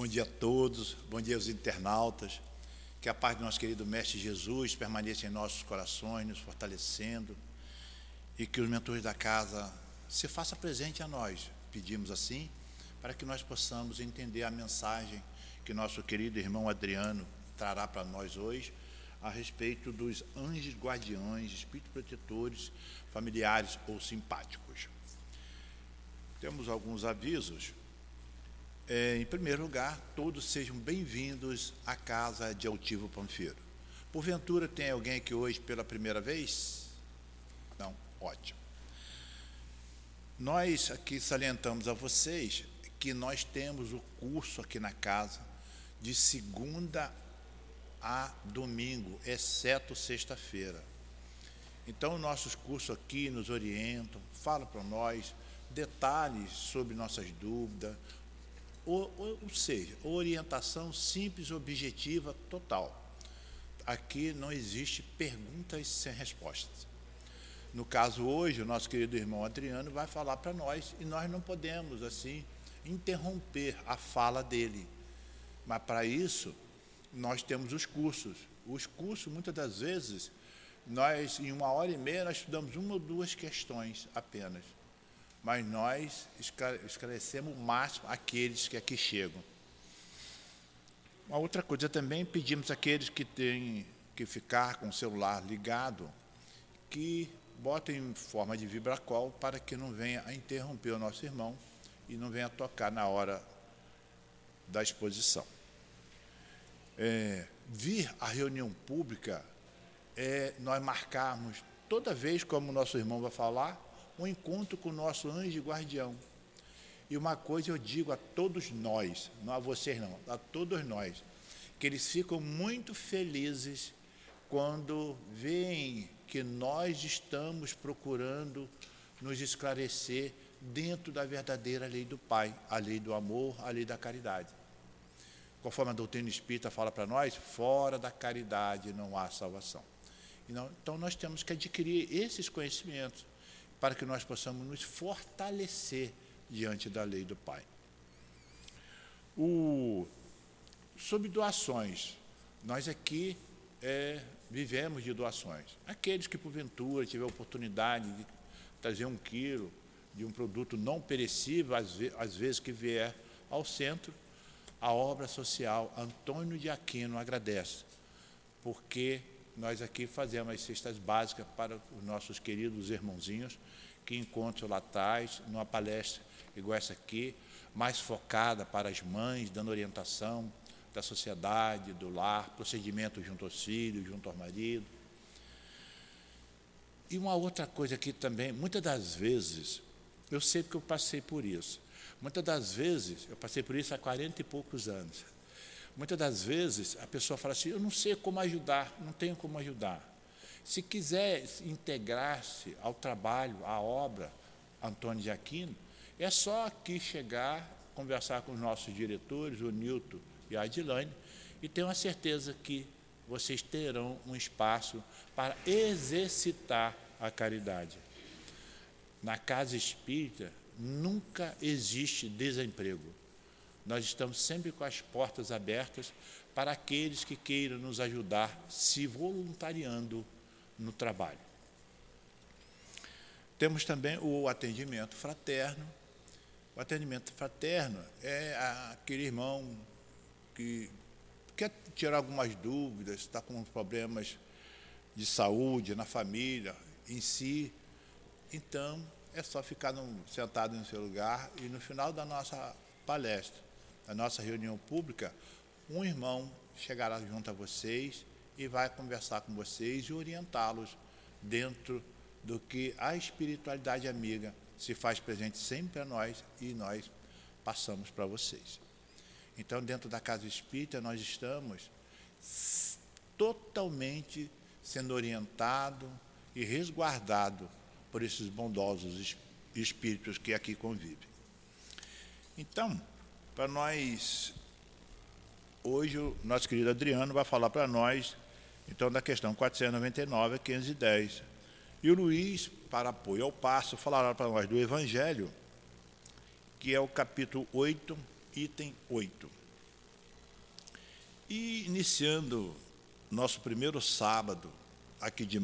Bom dia a todos, bom dia aos internautas. Que a paz do nosso querido Mestre Jesus permaneça em nossos corações, nos fortalecendo, e que os mentores da casa se faça presente a nós. Pedimos assim, para que nós possamos entender a mensagem que nosso querido irmão Adriano trará para nós hoje a respeito dos anjos guardiões, espíritos protetores, familiares ou simpáticos. Temos alguns avisos. É, em primeiro lugar, todos sejam bem-vindos à casa de Altivo Panfeiro. Porventura, tem alguém aqui hoje pela primeira vez? Não? Ótimo. Nós aqui salientamos a vocês que nós temos o curso aqui na casa de segunda a domingo, exceto sexta-feira. Então, nossos cursos aqui nos orientam, falam para nós detalhes sobre nossas dúvidas, ou, ou, seja, orientação simples, objetiva, total. Aqui não existe perguntas sem respostas. No caso hoje, o nosso querido irmão Adriano vai falar para nós e nós não podemos assim interromper a fala dele. Mas para isso, nós temos os cursos. Os cursos, muitas das vezes, nós em uma hora e meia nós estudamos uma ou duas questões apenas mas nós esclarecemos o máximo aqueles que aqui chegam. Uma outra coisa também, pedimos àqueles que têm que ficar com o celular ligado, que botem em forma de vibracol para que não venha a interromper o nosso irmão e não venha tocar na hora da exposição. É, vir à reunião pública é nós marcarmos toda vez, como o nosso irmão vai falar, um encontro com o nosso anjo guardião. E uma coisa eu digo a todos nós, não a vocês não, a todos nós, que eles ficam muito felizes quando veem que nós estamos procurando nos esclarecer dentro da verdadeira lei do Pai, a lei do amor, a lei da caridade. Conforme a doutrina espírita fala para nós, fora da caridade não há salvação. Então nós temos que adquirir esses conhecimentos para que nós possamos nos fortalecer diante da lei do Pai. O, sobre doações, nós aqui é, vivemos de doações. Aqueles que, porventura, tiver oportunidade de trazer um quilo de um produto não perecível, às, ve às vezes que vier ao centro, a obra social Antônio de Aquino agradece, porque nós aqui fazemos as cestas básicas para os nossos queridos irmãozinhos que encontram lá atrás, numa palestra igual essa aqui, mais focada para as mães, dando orientação da sociedade, do lar, procedimento junto aos filhos, junto ao marido. E uma outra coisa aqui também, muitas das vezes, eu sei porque eu passei por isso. Muitas das vezes, eu passei por isso há 40 e poucos anos. Muitas das vezes a pessoa fala assim: eu não sei como ajudar, não tenho como ajudar. Se quiser integrar-se ao trabalho, à obra Antônio de Aquino, é só aqui chegar, conversar com os nossos diretores, o Nilton e a Adilane, e tenho a certeza que vocês terão um espaço para exercitar a caridade. Na casa espírita nunca existe desemprego. Nós estamos sempre com as portas abertas para aqueles que queiram nos ajudar, se voluntariando no trabalho. Temos também o atendimento fraterno. O atendimento fraterno é aquele irmão que quer tirar algumas dúvidas, está com problemas de saúde na família, em si. Então, é só ficar no, sentado no seu lugar e no final da nossa palestra, da nossa reunião pública, um irmão chegará junto a vocês e vai conversar com vocês e orientá-los dentro do que a espiritualidade amiga se faz presente sempre a nós e nós passamos para vocês. Então, dentro da casa espírita, nós estamos totalmente sendo orientado e resguardado por esses bondosos espíritos que aqui convivem. Então, para nós, hoje o nosso querido Adriano vai falar para nós então, da questão 499 a 510. E o Luiz, para apoio ao passo, falará para nós do Evangelho, que é o capítulo 8, item 8. iniciando nosso primeiro sábado aqui de,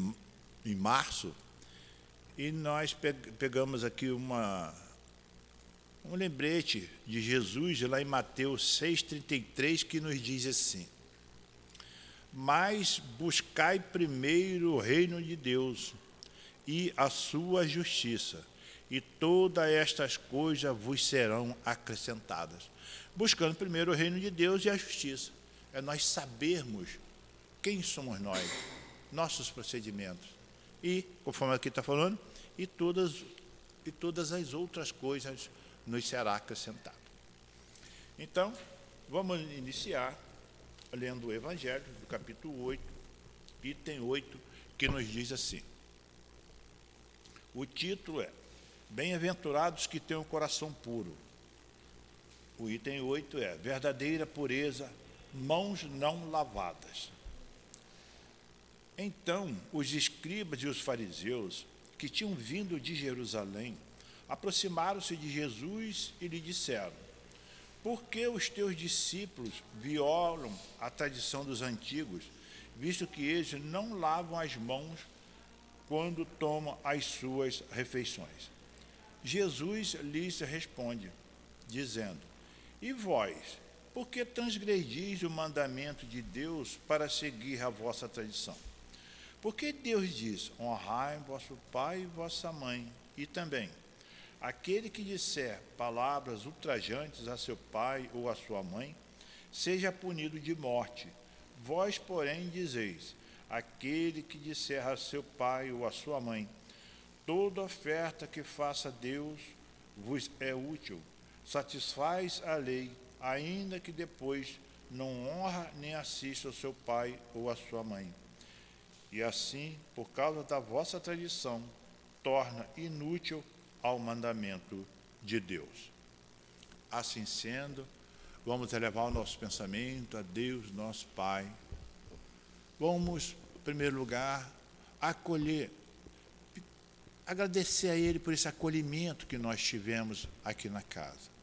em março, e nós pegamos aqui uma, um lembrete de Jesus lá em Mateus 6,33, que nos diz assim: Mas buscai primeiro o reino de Deus e a sua justiça, e todas estas coisas vos serão acrescentadas. Buscando primeiro o reino de Deus e a justiça. É nós sabermos quem somos nós, nossos procedimentos. E, conforme aqui está falando, e todas, e todas as outras coisas nos será acrescentado. Então, vamos iniciar lendo o Evangelho, do capítulo 8, item 8, que nos diz assim. O título é Bem-aventurados que têm o um coração puro. O item 8 é Verdadeira pureza, mãos não lavadas. Então, os escribas e os fariseus, que tinham vindo de Jerusalém, aproximaram-se de Jesus e lhe disseram: Por que os teus discípulos violam a tradição dos antigos, visto que eles não lavam as mãos quando tomam as suas refeições? Jesus lhes responde, dizendo: E vós, por que transgredis o mandamento de Deus para seguir a vossa tradição? Porque Deus diz: honrai vosso pai e vossa mãe, e também aquele que disser palavras ultrajantes a seu pai ou a sua mãe, seja punido de morte. Vós, porém, dizeis: aquele que disser a seu pai ou a sua mãe, toda oferta que faça Deus vos é útil, satisfaz a lei, ainda que depois não honra nem assista ao seu pai ou à sua mãe e assim, por causa da vossa tradição, torna inútil ao mandamento de Deus. Assim sendo, vamos elevar o nosso pensamento a Deus, nosso Pai. Vamos, em primeiro lugar, acolher, agradecer a Ele por esse acolhimento que nós tivemos aqui na casa.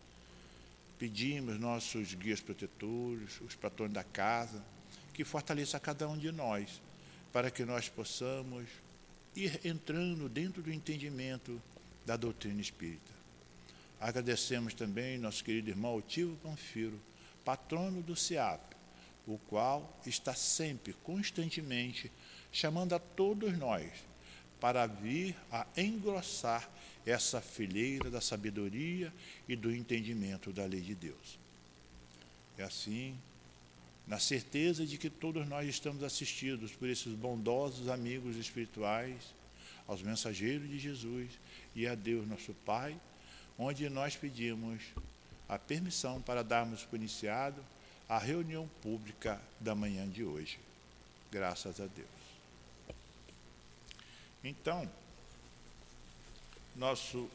Pedimos nossos guias protetores, os patrões da casa, que fortaleça cada um de nós para que nós possamos ir entrando dentro do entendimento da doutrina espírita. Agradecemos também nosso querido irmão Otivo Panfiro, patrono do SEAP, o qual está sempre, constantemente, chamando a todos nós para vir a engrossar essa fileira da sabedoria e do entendimento da lei de Deus. É assim na certeza de que todos nós estamos assistidos por esses bondosos amigos espirituais, aos mensageiros de Jesus e a Deus nosso Pai, onde nós pedimos a permissão para darmos por iniciado a reunião pública da manhã de hoje. Graças a Deus. Então, nosso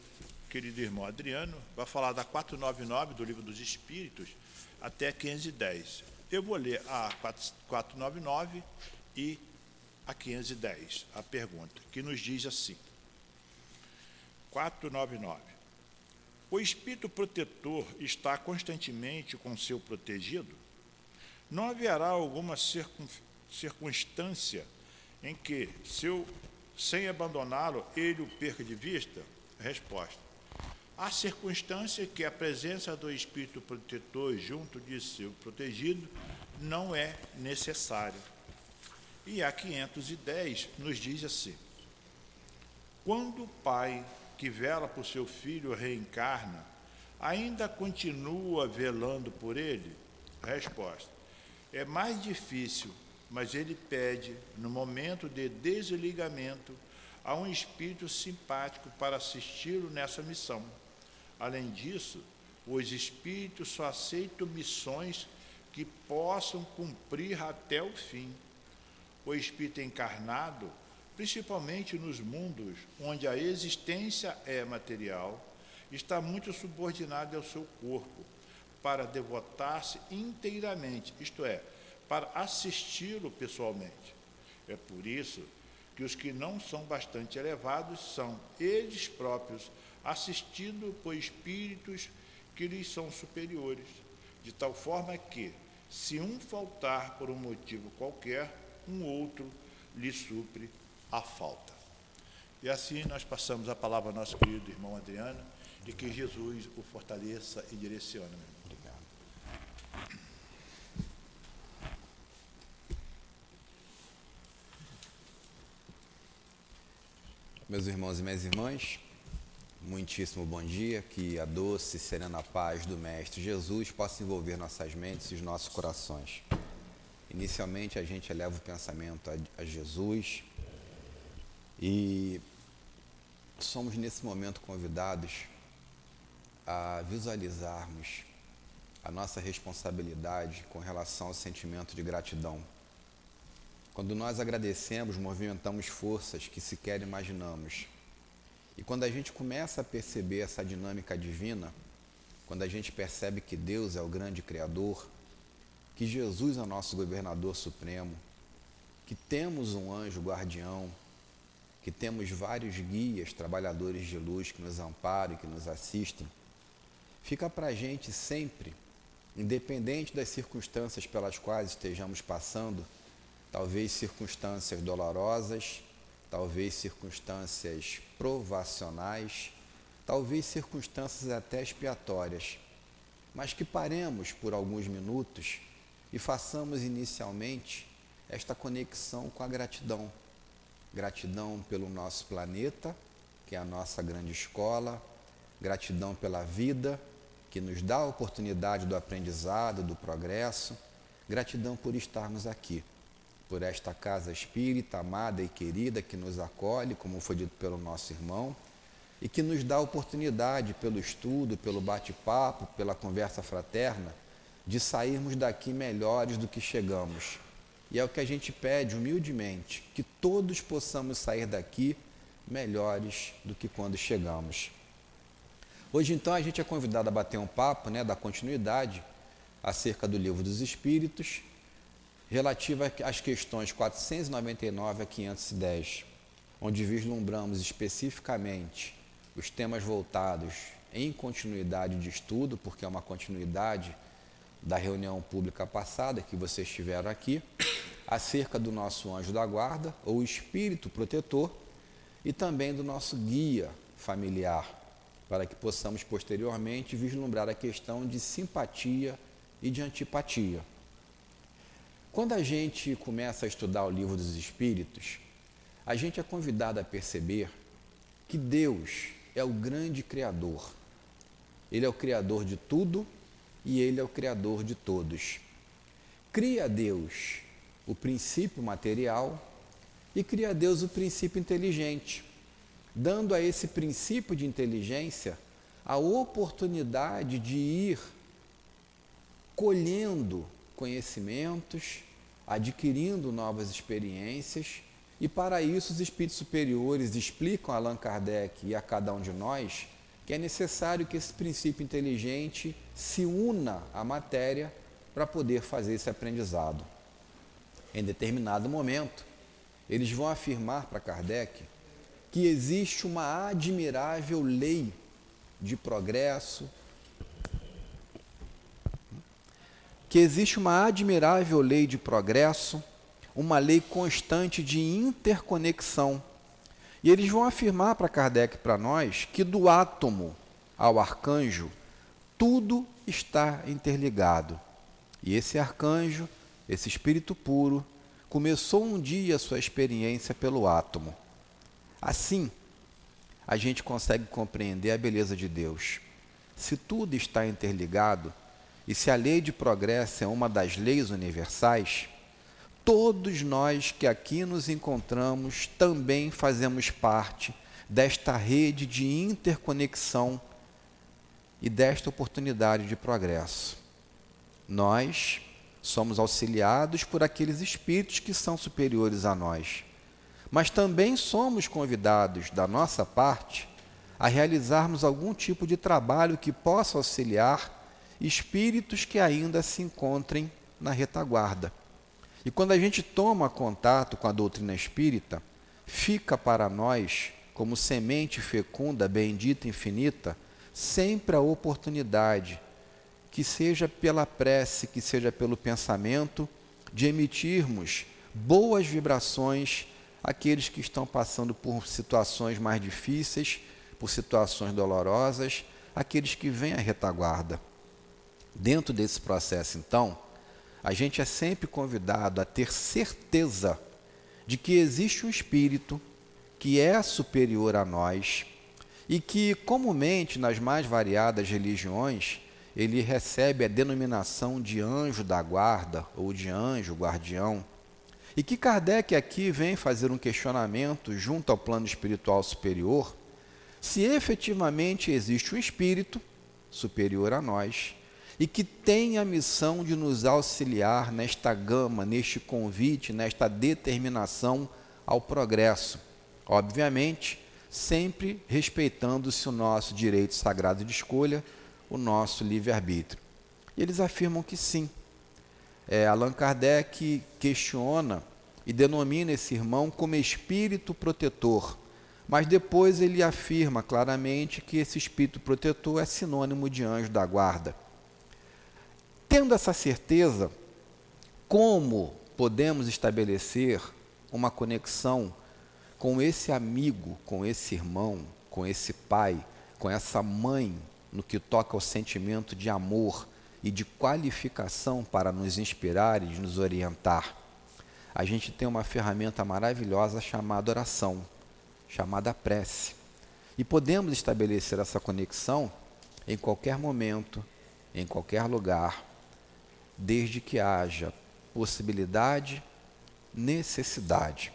querido irmão Adriano vai falar da 499 do Livro dos Espíritos até 510. Eu vou ler a 499 e a 510, a pergunta, que nos diz assim: 499. O espírito protetor está constantemente com seu protegido? Não haverá alguma circunstância em que, seu, sem abandoná-lo, ele o perca de vista? Resposta: Há circunstância que a presença do espírito protetor junto de seu protegido não é necessária. E a 510 nos diz assim: Quando o pai que vela por seu filho reencarna, ainda continua velando por ele? Resposta: É mais difícil, mas ele pede, no momento de desligamento, a um espírito simpático para assisti-lo nessa missão. Além disso, os espíritos só aceitam missões que possam cumprir até o fim. O espírito encarnado, principalmente nos mundos onde a existência é material, está muito subordinado ao seu corpo para devotar-se inteiramente, isto é, para assisti-lo pessoalmente. É por isso que os que não são bastante elevados são eles próprios assistido por espíritos que lhes são superiores, de tal forma que, Se um faltar por um motivo qualquer, um outro lhe supre a falta. E assim nós passamos a palavra ao nosso querido irmão Adriano e que Jesus o fortaleça e direcione. Obrigado. Meus irmãos e minhas irmãs, muitíssimo bom dia, que a doce e serena paz do Mestre Jesus possa envolver nossas mentes e os nossos corações. Inicialmente a gente eleva o pensamento a, a Jesus e somos nesse momento convidados a visualizarmos a nossa responsabilidade com relação ao sentimento de gratidão. Quando nós agradecemos, movimentamos forças que sequer imaginamos. E quando a gente começa a perceber essa dinâmica divina, quando a gente percebe que Deus é o grande Criador, que Jesus é o nosso governador supremo, que temos um anjo guardião, que temos vários guias, trabalhadores de luz que nos amparam e que nos assistem, fica para a gente sempre, independente das circunstâncias pelas quais estejamos passando, talvez circunstâncias dolorosas, talvez circunstâncias provacionais, talvez circunstâncias até expiatórias, mas que paremos por alguns minutos e façamos inicialmente esta conexão com a gratidão gratidão pelo nosso planeta, que é a nossa grande escola, gratidão pela vida, que nos dá a oportunidade do aprendizado, do progresso, gratidão por estarmos aqui, por esta casa espírita amada e querida que nos acolhe, como foi dito pelo nosso irmão, e que nos dá a oportunidade, pelo estudo, pelo bate-papo, pela conversa fraterna, de sairmos daqui melhores do que chegamos e é o que a gente pede humildemente, que todos possamos sair daqui melhores do que quando chegamos. Hoje, então, a gente é convidado a bater um papo, né, da continuidade acerca do Livro dos Espíritos, relativa às questões 499 a 510, onde vislumbramos especificamente os temas voltados em continuidade de estudo, porque é uma continuidade da reunião pública passada que vocês tiveram aqui, acerca do nosso anjo da guarda, ou espírito protetor, e também do nosso guia familiar, para que possamos posteriormente vislumbrar a questão de simpatia e de antipatia. Quando a gente começa a estudar o livro dos Espíritos, a gente é convidado a perceber que Deus é o grande Criador. Ele é o Criador de tudo e Ele é o Criador de todos. Cria Deus o princípio material e cria Deus o princípio inteligente, dando a esse princípio de inteligência a oportunidade de ir colhendo conhecimentos, adquirindo novas experiências, e para isso os espíritos superiores explicam a Allan Kardec e a cada um de nós que é necessário que esse princípio inteligente se una à matéria para poder fazer esse aprendizado. Em determinado momento, eles vão afirmar para Kardec que existe uma admirável lei de progresso, que existe uma admirável lei de progresso, uma lei constante de interconexão e eles vão afirmar para Kardec para nós que do átomo ao arcanjo, tudo está interligado. E esse arcanjo, esse espírito puro, começou um dia a sua experiência pelo átomo. Assim, a gente consegue compreender a beleza de Deus. Se tudo está interligado, e se a lei de progresso é uma das leis universais, todos nós que aqui nos encontramos também fazemos parte desta rede de interconexão e desta oportunidade de progresso. Nós somos auxiliados por aqueles espíritos que são superiores a nós, mas também somos convidados, da nossa parte, a realizarmos algum tipo de trabalho que possa auxiliar espíritos que ainda se encontrem na retaguarda. E quando a gente toma contato com a doutrina espírita, fica para nós, como semente fecunda, bendita, infinita, sempre a oportunidade que seja pela prece, que seja pelo pensamento, de emitirmos boas vibrações àqueles que estão passando por situações mais difíceis, por situações dolorosas, aqueles que vêm à retaguarda. Dentro desse processo, então, a gente é sempre convidado a ter certeza de que existe um espírito que é superior a nós e que, comumente, nas mais variadas religiões, ele recebe a denominação de anjo da guarda ou de anjo guardião. E que Kardec aqui vem fazer um questionamento junto ao plano espiritual superior, se efetivamente existe um espírito superior a nós e que tem a missão de nos auxiliar nesta gama, neste convite, nesta determinação ao progresso. Obviamente, sempre respeitando-se o nosso direito sagrado de escolha, o nosso livre-arbítrio. E eles afirmam que sim. É, Allan Kardec questiona e denomina esse irmão como espírito protetor, mas depois ele afirma claramente que esse espírito protetor é sinônimo de anjo da guarda. Tendo essa certeza, como podemos estabelecer uma conexão com esse amigo, com esse irmão, com esse pai, com essa mãe no que toca ao sentimento de amor e de qualificação para nos inspirar e nos orientar, a gente tem uma ferramenta maravilhosa chamada oração, chamada prece. E podemos estabelecer essa conexão em qualquer momento, em qualquer lugar, desde que haja possibilidade, necessidade.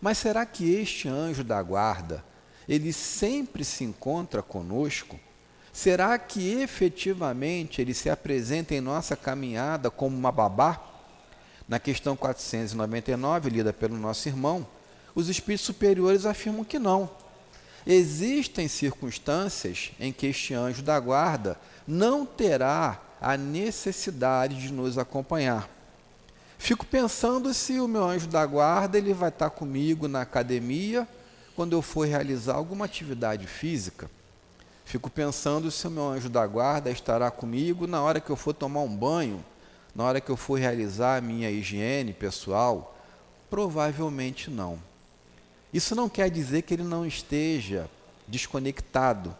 Mas será que este anjo da guarda, ele sempre se encontra conosco? Será que efetivamente ele se apresenta em nossa caminhada como uma babá? Na questão 499, lida pelo nosso irmão, os espíritos superiores afirmam que não. Existem circunstâncias em que este anjo da guarda não terá a necessidade de nos acompanhar. Fico pensando se o meu anjo da guarda ele vai estar comigo na academia quando eu for realizar alguma atividade física. Fico pensando se o meu anjo da guarda estará comigo na hora que eu for tomar um banho, na hora que eu for realizar a minha higiene pessoal. Provavelmente não. Isso não quer dizer que ele não esteja desconectado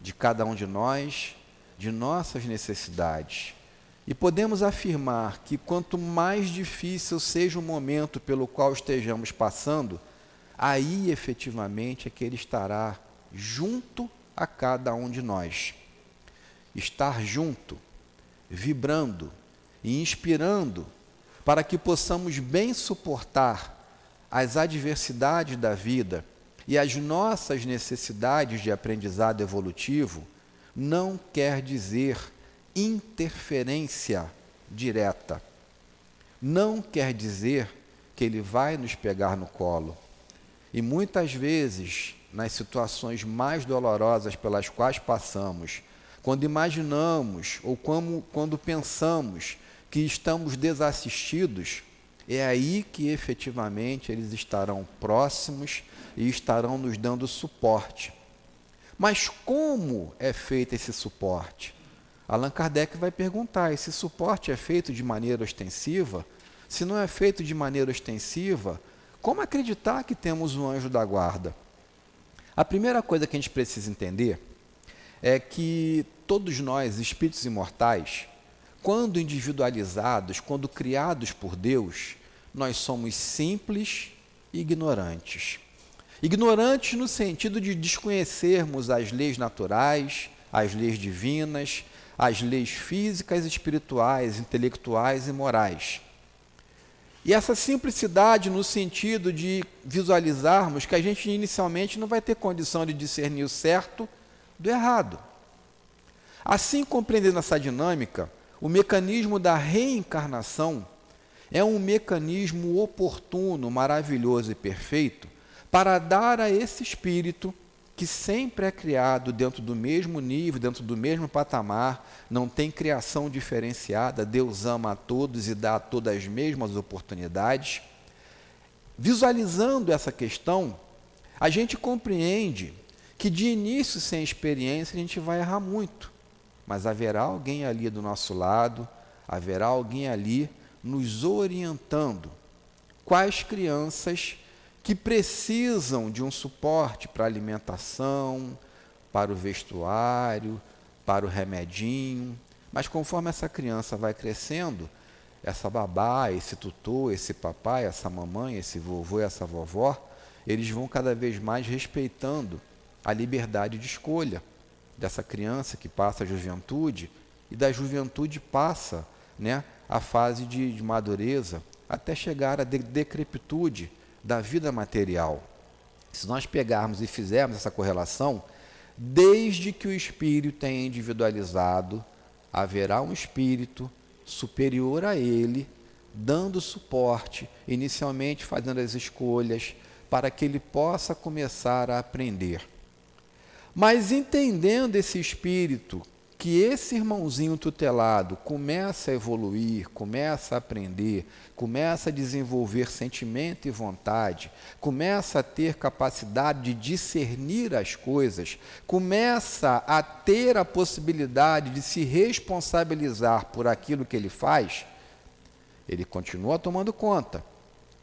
de cada um de nós, de nossas necessidades. E podemos afirmar que quanto mais difícil seja o momento pelo qual estejamos passando, aí efetivamente é que ele estará junto a cada um de nós. Estar junto, vibrando e inspirando para que possamos bem suportar as adversidades da vida e as nossas necessidades de aprendizado evolutivo, não quer dizer interferência direta. Não quer dizer que ele vai nos pegar no colo. E muitas vezes nas situações mais dolorosas pelas quais passamos, quando imaginamos ou como, quando pensamos que estamos desassistidos, é aí que efetivamente eles estarão próximos e estarão nos dando suporte. Mas como é feito esse suporte? Allan Kardec vai perguntar: esse suporte é feito de maneira ostensiva? Se não é feito de maneira ostensiva, como acreditar que temos um anjo da guarda? A primeira coisa que a gente precisa entender é que todos nós, espíritos imortais, quando individualizados, quando criados por Deus, nós somos simples e ignorantes. Ignorantes no sentido de desconhecermos as leis naturais, as leis divinas, as leis físicas, espirituais, intelectuais e morais. E essa simplicidade no sentido de visualizarmos que a gente inicialmente não vai ter condição de discernir o certo do errado. Assim, compreendendo essa dinâmica, o mecanismo da reencarnação é um mecanismo oportuno, maravilhoso e perfeito para dar a esse espírito que sempre é criado dentro do mesmo nível, dentro do mesmo patamar, não tem criação diferenciada, Deus ama a todos e dá a todas as mesmas oportunidades. Visualizando essa questão, a gente compreende que de início sem experiência a gente vai errar muito. mas haverá alguém ali do nosso lado, haverá alguém ali nos orientando. Quais crianças que precisam de um suporte para alimentação, para o vestuário, para o remedinho, mas conforme essa criança vai crescendo, essa babá, esse tutor, esse papai, essa mamãe, esse vovô, essa vovó, eles vão cada vez mais respeitando a liberdade de escolha dessa criança que passa a juventude e da juventude passa né, a fase de, de madureza até chegar à de decrepitude da vida material. Se nós pegarmos e fizermos essa correlação, desde que o espírito tenha individualizado, haverá um espírito superior a ele, dando suporte, inicialmente fazendo as escolhas, para que ele possa começar a aprender. Mas entendendo esse espírito, que esse irmãozinho tutelado começa a evoluir, começa a aprender, começa a desenvolver sentimento e vontade, começa a ter capacidade de discernir as coisas, começa a ter a possibilidade de se responsabilizar por aquilo que ele faz, ele continua tomando conta.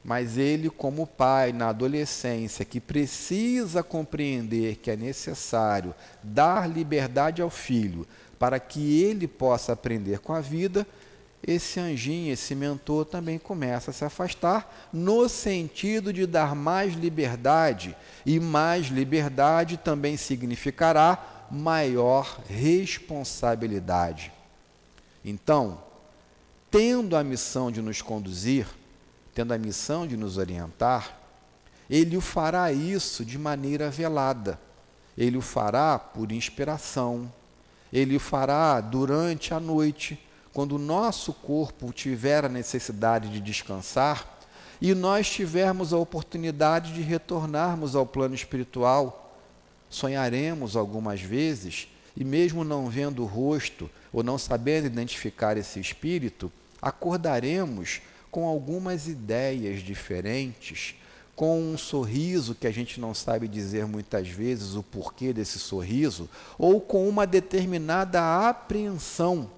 Mas ele, como pai na adolescência, que precisa compreender que é necessário dar liberdade ao filho para que ele possa aprender com a vida, esse anjinho, esse mentor também começa a se afastar, no sentido de dar mais liberdade, e mais liberdade também significará maior responsabilidade. Então, tendo a missão de nos conduzir, tendo a missão de nos orientar, ele o fará isso de maneira velada. Ele o fará por inspiração. Ele o fará durante a noite, quando o nosso corpo tiver a necessidade de descansar e nós tivermos a oportunidade de retornarmos ao plano espiritual, sonharemos algumas vezes e, mesmo não vendo o rosto ou não sabendo identificar esse espírito, acordaremos com algumas ideias diferentes, com um sorriso que a gente não sabe dizer muitas vezes o porquê desse sorriso, ou com uma determinada apreensão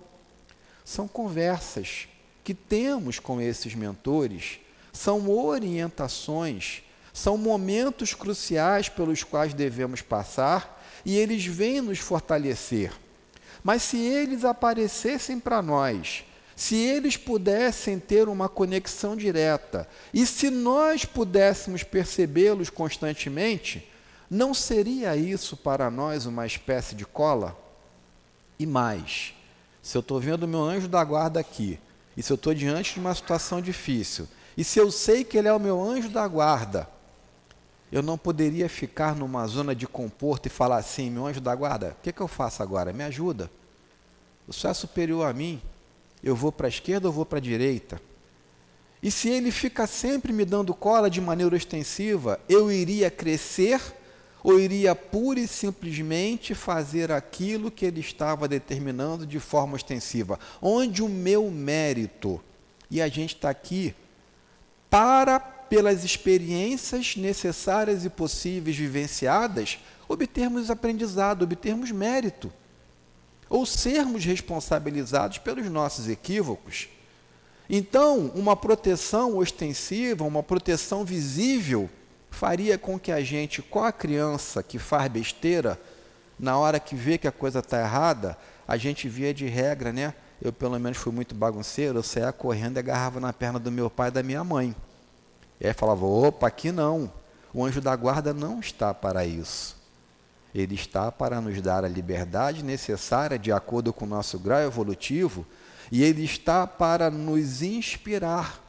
são conversas que temos com esses mentores, são orientações, são momentos cruciais pelos quais devemos passar e eles vêm nos fortalecer. Mas se eles aparecessem para nós, se eles pudessem ter uma conexão direta e se nós pudéssemos percebê-los constantemente, não seria isso para nós uma espécie de cola? E mais, se eu estou vendo o meu anjo da guarda aqui, e se eu estou diante de uma situação difícil, e se eu sei que ele é o meu anjo da guarda, eu não poderia ficar numa zona de conforto e falar assim: meu anjo da guarda, o que, que eu faço agora? Me ajuda. O senhor é superior a mim. Eu vou para a esquerda ou vou para a direita? E se ele fica sempre me dando cola de maneira ostensiva, eu iria crescer ou iria pura e simplesmente fazer aquilo que ele estava determinando de forma ostensiva? Onde o meu mérito? E a gente está aqui para, pelas experiências necessárias e possíveis vivenciadas, obtermos aprendizado, obtermos mérito. Ou sermos responsabilizados pelos nossos equívocos. Então, uma proteção ostensiva, uma proteção visível, faria com que a gente, com a criança que faz besteira, na hora que vê que a coisa está errada, a gente via de regra, né? Eu, pelo menos, fui muito bagunceiro, eu saía correndo e agarrava na perna do meu pai e da minha mãe. E aí falava: opa, aqui não. O anjo da guarda não está para isso. Ele está para nos dar a liberdade necessária de acordo com o nosso grau evolutivo e ele está para nos inspirar.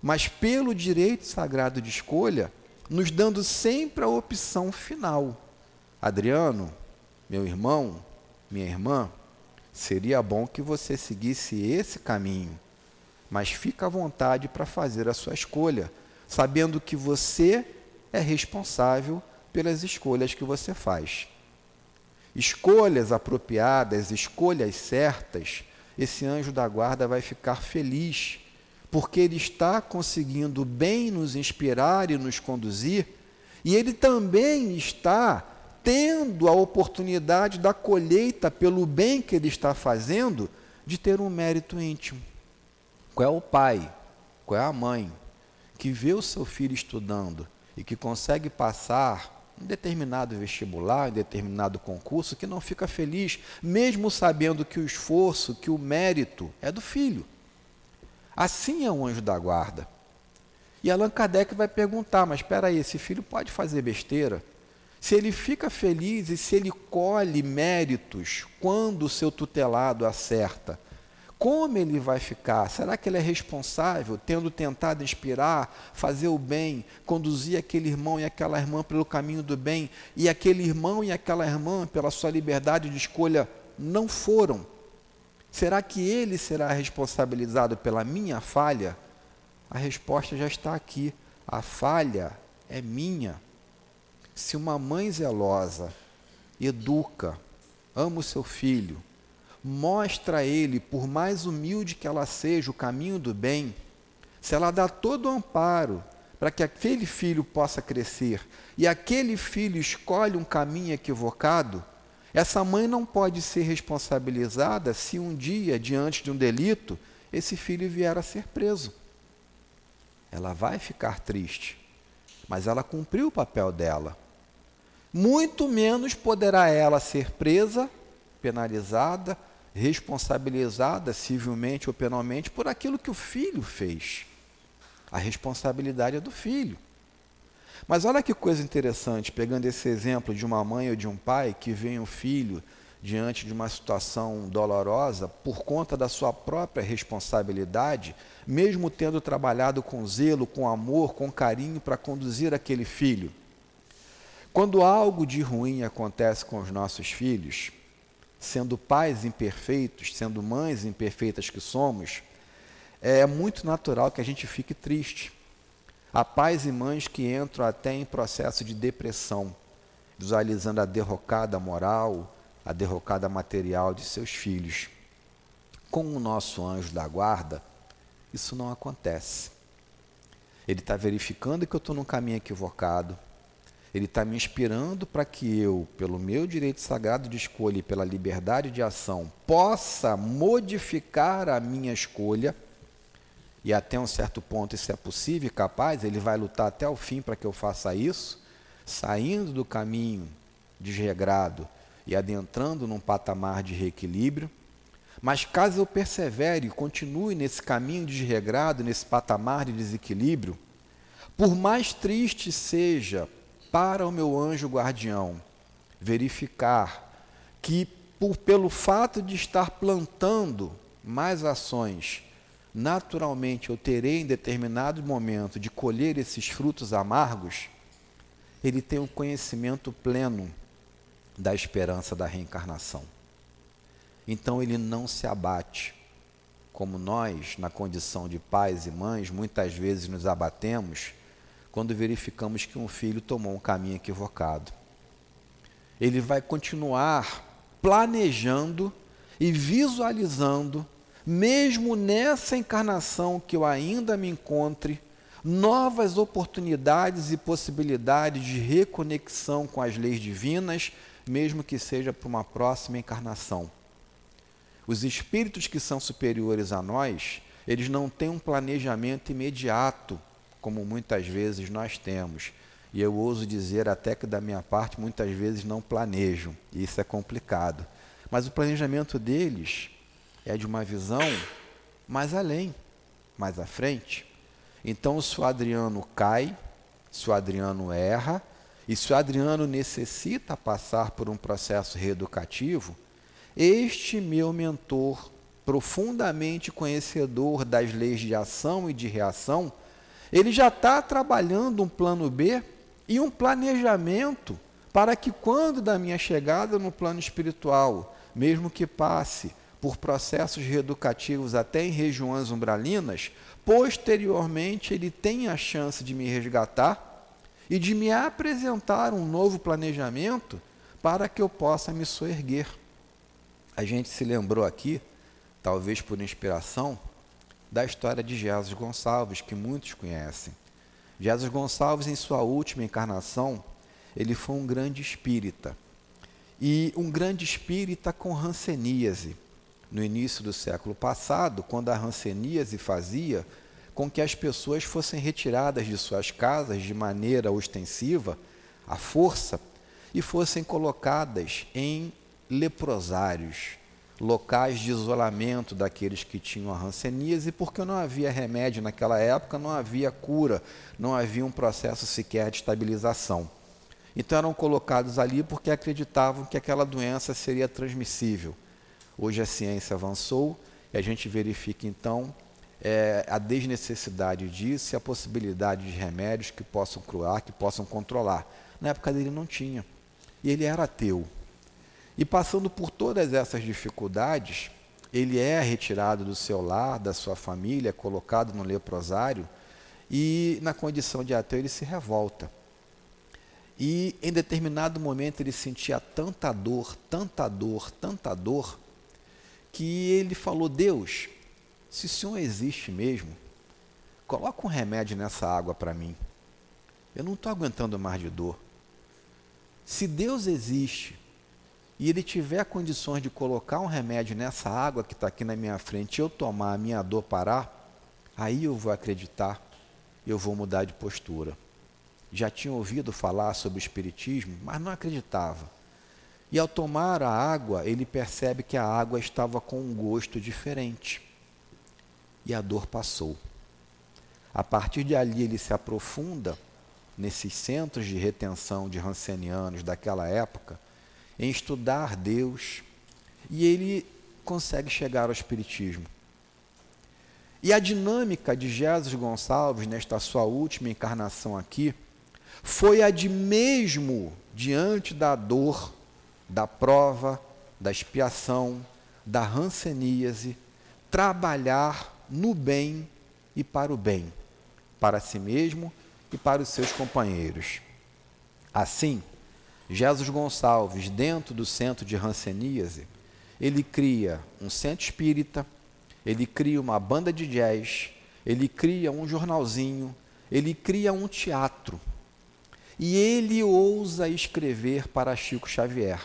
Mas pelo direito sagrado de escolha, nos dando sempre a opção final. Adriano, meu irmão, minha irmã, seria bom que você seguisse esse caminho, mas fica à vontade para fazer a sua escolha, sabendo que você é responsável pelas escolhas que você faz. Escolhas apropriadas, escolhas certas, esse anjo da guarda vai ficar feliz porque Ele está conseguindo bem nos inspirar e nos conduzir, e Ele também está tendo a oportunidade da colheita pelo bem que ele está fazendo, de ter um mérito íntimo. Qual é o pai, qual é a mãe que vê o seu filho estudando e que consegue passar um determinado vestibular, um determinado concurso, que não fica feliz, mesmo sabendo que o esforço, que o mérito é do filho. Assim é o anjo da guarda. E Allan Kardec vai perguntar: mas espera aí, esse filho pode fazer besteira? Se ele fica feliz e se ele colhe méritos quando o seu tutelado acerta, como ele vai ficar? Será que ele é responsável, tendo tentado inspirar, fazer o bem, conduzir aquele irmão e aquela irmã pelo caminho do bem, e aquele irmão e aquela irmã, pela sua liberdade de escolha, não foram? Será que ele será responsabilizado pela minha falha? A resposta já está aqui. A falha é minha. Se uma mãe zelosa educa, ama o seu filho, mostra a ele, por mais humilde que ela seja, o caminho do bem, se ela dá todo o amparo para que aquele filho possa crescer e aquele filho escolhe um caminho equivocado, essa mãe não pode ser responsabilizada se um dia, diante de um delito, esse filho vier a ser preso. Ela vai ficar triste, mas ela cumpriu o papel dela. Muito menos poderá ela ser presa, penalizada, responsabilizada civilmente ou penalmente por aquilo que o filho fez. A responsabilidade é do filho. Mas olha que coisa interessante, pegando esse exemplo de uma mãe ou de um pai que vem o filho diante de uma situação dolorosa por conta da sua própria responsabilidade, mesmo tendo trabalhado com zelo, com amor, com carinho para conduzir aquele filho. Quando algo de ruim acontece com os nossos filhos, sendo pais imperfeitos, sendo mães imperfeitas que somos, é muito natural que a gente fique triste. Há pais e mães que entram até em processo de depressão, visualizando a derrocada moral, a derrocada material de seus filhos. Com o nosso anjo da guarda, isso não acontece. Ele está verificando que eu estou num caminho equivocado, ele está me inspirando para que eu, pelo meu direito sagrado de escolha e pela liberdade de ação, possa modificar a minha escolha. E até um certo ponto isso é possível e capaz, ele vai lutar até o fim para que eu faça isso, saindo do caminho desregrado e adentrando num patamar de reequilíbrio. Mas caso eu persevere e continue nesse caminho desregrado, nesse patamar de desequilíbrio, por mais triste seja para o meu anjo guardião verificar que, por, pelo fato de estar plantando mais ações, naturalmente eu terei em determinado momento de colher esses frutos amargos, ele tem um conhecimento pleno da esperança da reencarnação. Então ele não se abate, como nós, na condição de pais e mães, muitas vezes nos abatemos quando verificamos que um filho tomou um caminho equivocado. Ele vai continuar planejando e visualizando, mesmo nessa encarnação que eu ainda me encontre, novas oportunidades e possibilidades de reconexão com as leis divinas, mesmo que seja para uma próxima encarnação. Os espíritos que são superiores a nós, eles não têm um planejamento imediato como muitas vezes nós temos. E eu ouso dizer até que da minha parte muitas vezes não planejo, e isso é complicado. Mas o planejamento deles é de uma visão mais além, mais à frente. Então, se o Adriano cai, se o Adriano erra, e se o Adriano necessita passar por um processo reeducativo, este meu mentor, profundamente conhecedor das leis de ação e de reação, ele já está trabalhando um plano B e um planejamento para que, quando da minha chegada no plano espiritual, mesmo que passe por processos reeducativos até em regiões umbralinas, posteriormente ele tenha a chance de me resgatar e de me apresentar um novo planejamento para que eu possa me soerguer. A gente se lembrou aqui, talvez por inspiração, da história de Jesus Gonçalves, que muitos conhecem. Jesus Gonçalves, em sua última encarnação, ele foi um grande espírita. E um grande espírita com ranceníase. No início do século passado, quando a ranceníase fazia com que as pessoas fossem retiradas de suas casas de maneira ostensiva, à força, e fossem colocadas em leprosários, locais de isolamento daqueles que tinham a ranceníase, porque não havia remédio naquela época, não havia cura, não havia um processo sequer de estabilização. Então eram colocados ali porque acreditavam que aquela doença seria transmissível. Hoje a ciência avançou e a gente verifica então é, a desnecessidade disso e a possibilidade de remédios que possam curar, que possam controlar. Na época dele não tinha. E ele era ateu. E passando por todas essas dificuldades, ele é retirado do seu lar, da sua família, colocado no leprosário, e na condição de ateu ele se revolta. E em determinado momento ele sentia tanta dor, tanta dor, tanta dor, que ele falou: Deus, se o Senhor existe mesmo, coloca um remédio nessa água para mim. Eu não estou aguentando mais de dor. Se Deus existe, e ele tiver condições de colocar um remédio nessa água que está aqui na minha frente eu tomar a minha dor parar, aí eu vou acreditar, eu vou mudar de postura. Já tinha ouvido falar sobre o Espiritismo, mas não acreditava. E ao tomar a água, ele percebe que a água estava com um gosto diferente. E a dor passou. A partir de ali, ele se aprofunda nesses centros de retenção de rancenianos daquela época em estudar Deus e ele consegue chegar ao Espiritismo. E a dinâmica de Jesus Gonçalves, nesta sua última encarnação aqui, foi a de mesmo diante da dor, da prova, da expiação, da ranceníase, trabalhar no bem e para o bem, para si mesmo e para os seus companheiros. Assim, Jesus Gonçalves, dentro do centro de Hanseníase, ele cria um centro espírita, ele cria uma banda de jazz, ele cria um jornalzinho, ele cria um teatro. E ele ousa escrever para Chico Xavier.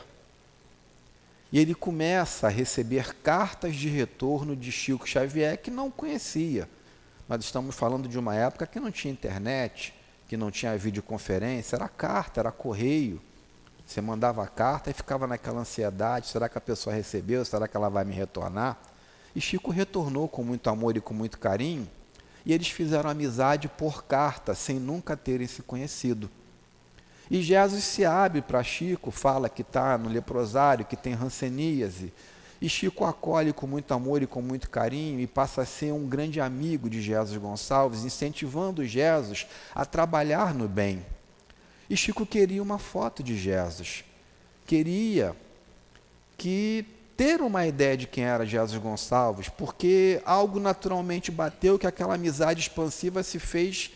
E ele começa a receber cartas de retorno de Chico Xavier que não conhecia. Nós estamos falando de uma época que não tinha internet, que não tinha videoconferência, era carta, era correio. Você mandava a carta e ficava naquela ansiedade: será que a pessoa recebeu? Será que ela vai me retornar? E Chico retornou com muito amor e com muito carinho, e eles fizeram amizade por carta, sem nunca terem se conhecido. E Jesus se abre para Chico, fala que está no leprosário, que tem ranceníase. E Chico acolhe com muito amor e com muito carinho e passa a ser um grande amigo de Jesus Gonçalves, incentivando Jesus a trabalhar no bem. E Chico queria uma foto de Jesus. Queria que ter uma ideia de quem era Jesus Gonçalves, porque algo naturalmente bateu que aquela amizade expansiva se fez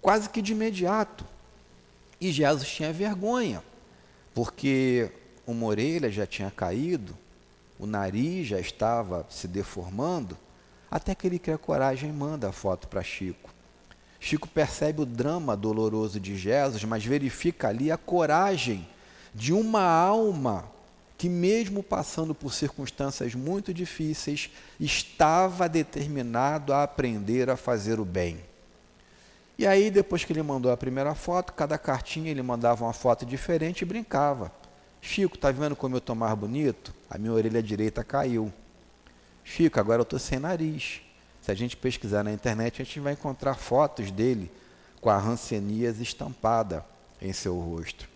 quase que de imediato. E Jesus tinha vergonha, porque uma orelha já tinha caído, o nariz já estava se deformando, até que ele cria coragem e manda a foto para Chico. Chico percebe o drama doloroso de Jesus, mas verifica ali a coragem de uma alma que, mesmo passando por circunstâncias muito difíceis, estava determinado a aprender a fazer o bem. E aí, depois que ele mandou a primeira foto, cada cartinha ele mandava uma foto diferente e brincava. Chico, tá vendo como eu estou mais bonito? A minha orelha direita caiu. Chico, agora eu estou sem nariz. Se a gente pesquisar na internet, a gente vai encontrar fotos dele com a rancenias estampada em seu rosto.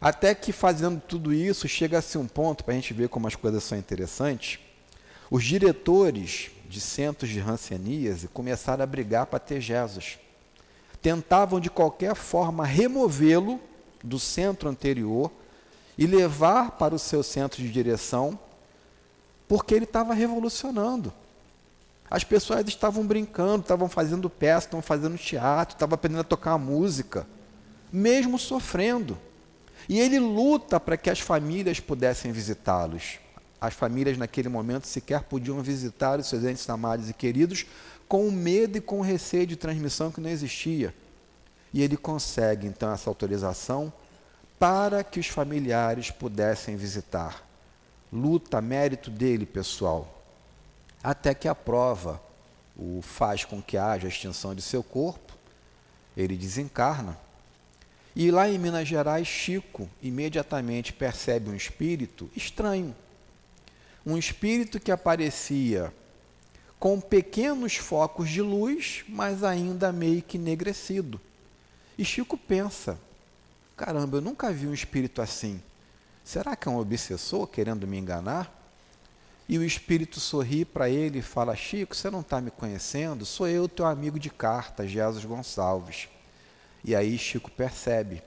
Até que fazendo tudo isso, chega-se um ponto, para a gente ver como as coisas são interessantes, os diretores de centros de rancenias começaram a brigar para ter Jesus. Tentavam de qualquer forma removê-lo do centro anterior e levar para o seu centro de direção, porque ele estava revolucionando. As pessoas estavam brincando, estavam fazendo peça, estavam fazendo teatro, estavam aprendendo a tocar música, mesmo sofrendo. E ele luta para que as famílias pudessem visitá-los. As famílias, naquele momento, sequer podiam visitar os seus entes amados e queridos, com medo e com receio de transmissão que não existia. E ele consegue, então, essa autorização para que os familiares pudessem visitar. Luta, mérito dele, pessoal. Até que a prova o faz com que haja a extinção de seu corpo, ele desencarna. E lá em Minas Gerais, Chico imediatamente percebe um espírito estranho. Um espírito que aparecia com pequenos focos de luz, mas ainda meio que enegrecido. E Chico pensa: caramba, eu nunca vi um espírito assim. Será que é um obsessor querendo me enganar? E o espírito sorri para ele e fala: Chico, você não está me conhecendo? Sou eu, teu amigo de carta, Jesus Gonçalves. E aí Chico percebe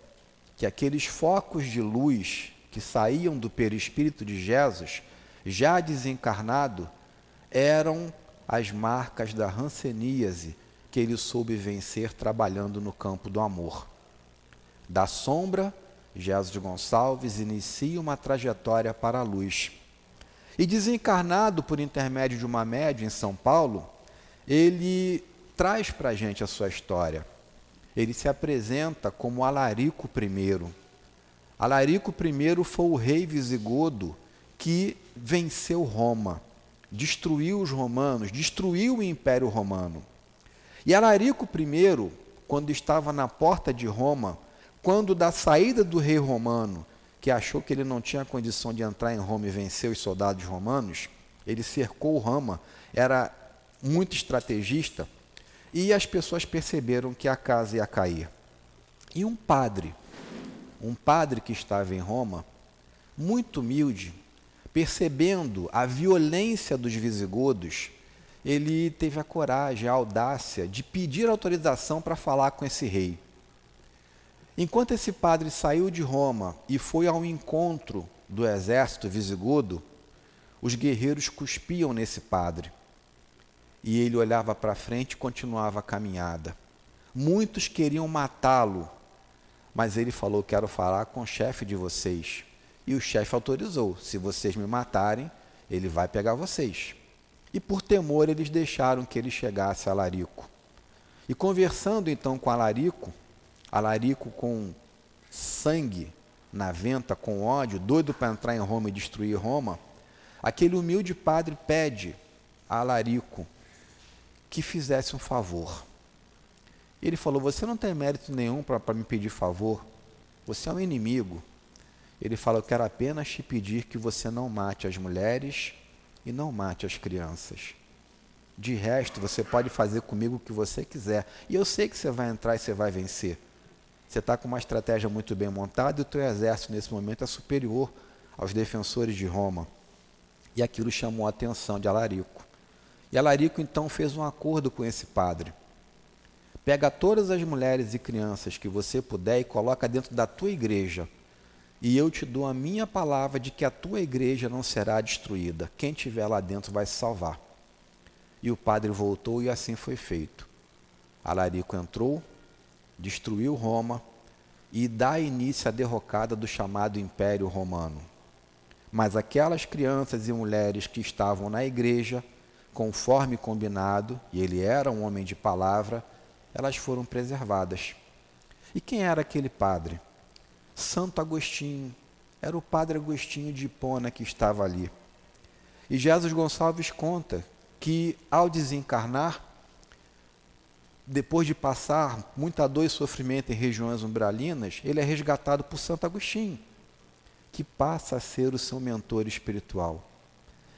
que aqueles focos de luz que saíam do perispírito de Jesus, já desencarnado, eram as marcas da ranceníase que ele soube vencer trabalhando no campo do amor. Da sombra, Jesus Gonçalves inicia uma trajetória para a luz. E desencarnado por intermédio de uma média em São Paulo, ele traz para a gente a sua história. Ele se apresenta como Alarico I. Alarico I foi o rei visigodo que venceu Roma destruiu os romanos, destruiu o Império Romano. E Alarico I, quando estava na porta de Roma, quando da saída do rei romano, que achou que ele não tinha condição de entrar em Roma e vencer os soldados romanos, ele cercou Roma, era muito estrategista, e as pessoas perceberam que a casa ia cair. E um padre, um padre que estava em Roma, muito humilde, percebendo a violência dos visigodos, ele teve a coragem, a audácia de pedir autorização para falar com esse rei. Enquanto esse padre saiu de Roma e foi ao encontro do exército visigodo, os guerreiros cuspiam nesse padre. E ele olhava para frente e continuava a caminhada. Muitos queriam matá-lo, mas ele falou: Quero falar com o chefe de vocês. E o chefe autorizou: se vocês me matarem, ele vai pegar vocês. E por temor, eles deixaram que ele chegasse a Larico. E conversando então com Alarico, Alarico com sangue na venta, com ódio, doido para entrar em Roma e destruir Roma, aquele humilde padre pede a Alarico que fizesse um favor. Ele falou: Você não tem mérito nenhum para me pedir favor, você é um inimigo. Ele fala: Eu quero apenas te pedir que você não mate as mulheres e não mate as crianças. De resto, você pode fazer comigo o que você quiser. E eu sei que você vai entrar e você vai vencer. Você está com uma estratégia muito bem montada e o teu exército, nesse momento, é superior aos defensores de Roma. E aquilo chamou a atenção de Alarico. E Alarico, então, fez um acordo com esse padre. Pega todas as mulheres e crianças que você puder e coloca dentro da tua igreja e eu te dou a minha palavra de que a tua igreja não será destruída. Quem tiver lá dentro vai se salvar. E o padre voltou e assim foi feito. Alarico entrou, destruiu Roma e dá início à derrocada do chamado Império Romano. Mas aquelas crianças e mulheres que estavam na igreja, conforme combinado, e ele era um homem de palavra, elas foram preservadas. E quem era aquele padre? Santo Agostinho. Era o padre Agostinho de Hipona que estava ali. E Jesus Gonçalves conta que, ao desencarnar, depois de passar muita dor e sofrimento em regiões umbralinas, ele é resgatado por Santo Agostinho, que passa a ser o seu mentor espiritual,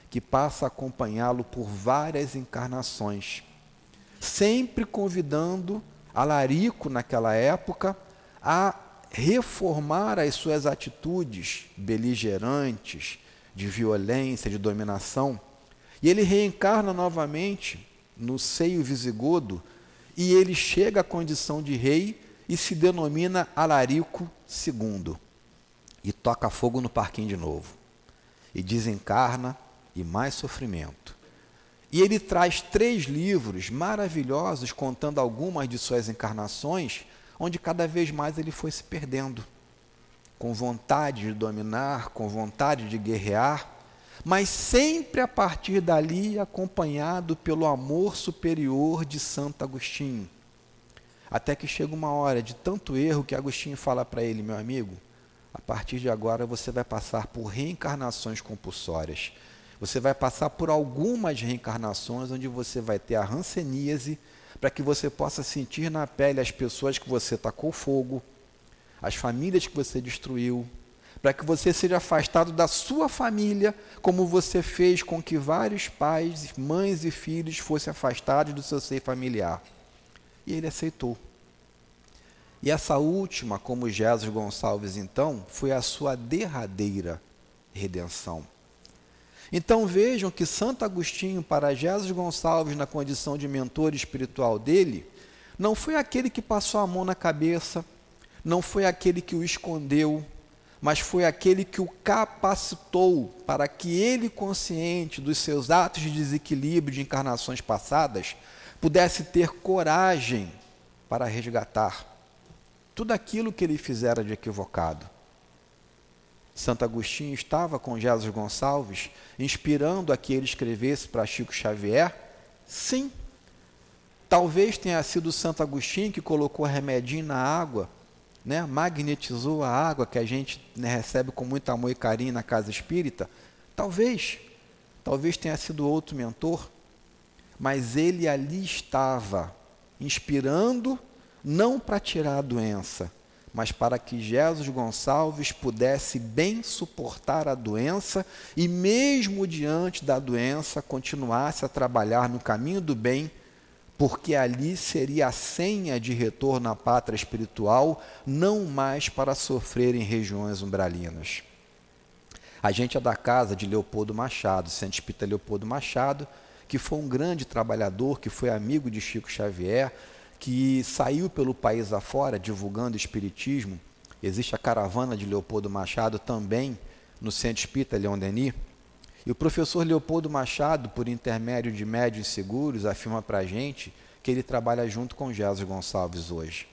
que passa a acompanhá-lo por várias encarnações, sempre convidando Alarico, naquela época, a reformar as suas atitudes beligerantes, de violência, de dominação. E ele reencarna novamente no seio visigodo e ele chega à condição de rei e se denomina Alarico II. E toca fogo no parquinho de novo. E desencarna e mais sofrimento. E ele traz três livros maravilhosos contando algumas de suas encarnações onde cada vez mais ele foi se perdendo, com vontade de dominar, com vontade de guerrear, mas sempre a partir dali acompanhado pelo amor superior de Santo Agostinho. Até que chega uma hora de tanto erro que Agostinho fala para ele, meu amigo, a partir de agora você vai passar por reencarnações compulsórias. Você vai passar por algumas reencarnações onde você vai ter a ranceníase, para que você possa sentir na pele as pessoas que você tacou fogo, as famílias que você destruiu, para que você seja afastado da sua família, como você fez com que vários pais, mães e filhos fossem afastados do seu seio familiar. E ele aceitou. E essa última, como Jesus Gonçalves, então, foi a sua derradeira redenção. Então vejam que Santo Agostinho, para Jesus Gonçalves, na condição de mentor espiritual dele, não foi aquele que passou a mão na cabeça, não foi aquele que o escondeu, mas foi aquele que o capacitou para que ele, consciente dos seus atos de desequilíbrio de encarnações passadas, pudesse ter coragem para resgatar tudo aquilo que ele fizera de equivocado. Santo Agostinho estava com Jesus Gonçalves, inspirando a que ele escrevesse para Chico Xavier? Sim. Talvez tenha sido Santo Agostinho que colocou remedinho na água, né? magnetizou a água que a gente né, recebe com muito amor e carinho na casa espírita. Talvez. Talvez tenha sido outro mentor. Mas ele ali estava, inspirando não para tirar a doença, mas para que Jesus Gonçalves pudesse bem suportar a doença e, mesmo diante da doença, continuasse a trabalhar no caminho do bem, porque ali seria a senha de retorno à pátria espiritual, não mais para sofrer em regiões umbralinas. A gente é da casa de Leopoldo Machado, Santo Espírita Leopoldo Machado, que foi um grande trabalhador, que foi amigo de Chico Xavier, que saiu pelo país afora divulgando espiritismo. Existe a caravana de Leopoldo Machado também no Centro Espírita Leão Denis. E o professor Leopoldo Machado, por intermédio de médios seguros, afirma para a gente que ele trabalha junto com Jesus Gonçalves hoje.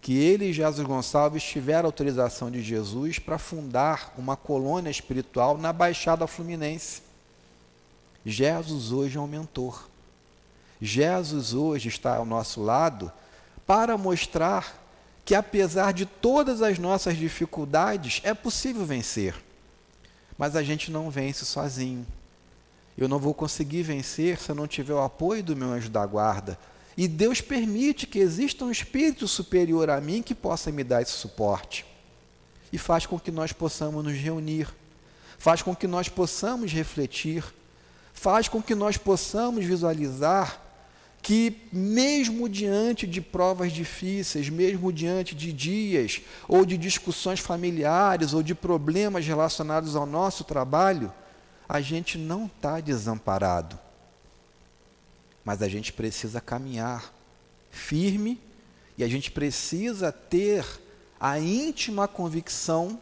Que ele e Jesus Gonçalves tiveram autorização de Jesus para fundar uma colônia espiritual na Baixada Fluminense. Jesus hoje é um mentor. Jesus hoje está ao nosso lado para mostrar que, apesar de todas as nossas dificuldades, é possível vencer. Mas a gente não vence sozinho. Eu não vou conseguir vencer se eu não tiver o apoio do meu anjo da guarda. E Deus permite que exista um espírito superior a mim que possa me dar esse suporte. E faz com que nós possamos nos reunir, faz com que nós possamos refletir, faz com que nós possamos visualizar que, mesmo diante de provas difíceis, mesmo diante de dias, ou de discussões familiares, ou de problemas relacionados ao nosso trabalho, a gente não está desamparado. Mas a gente precisa caminhar firme e a gente precisa ter a íntima convicção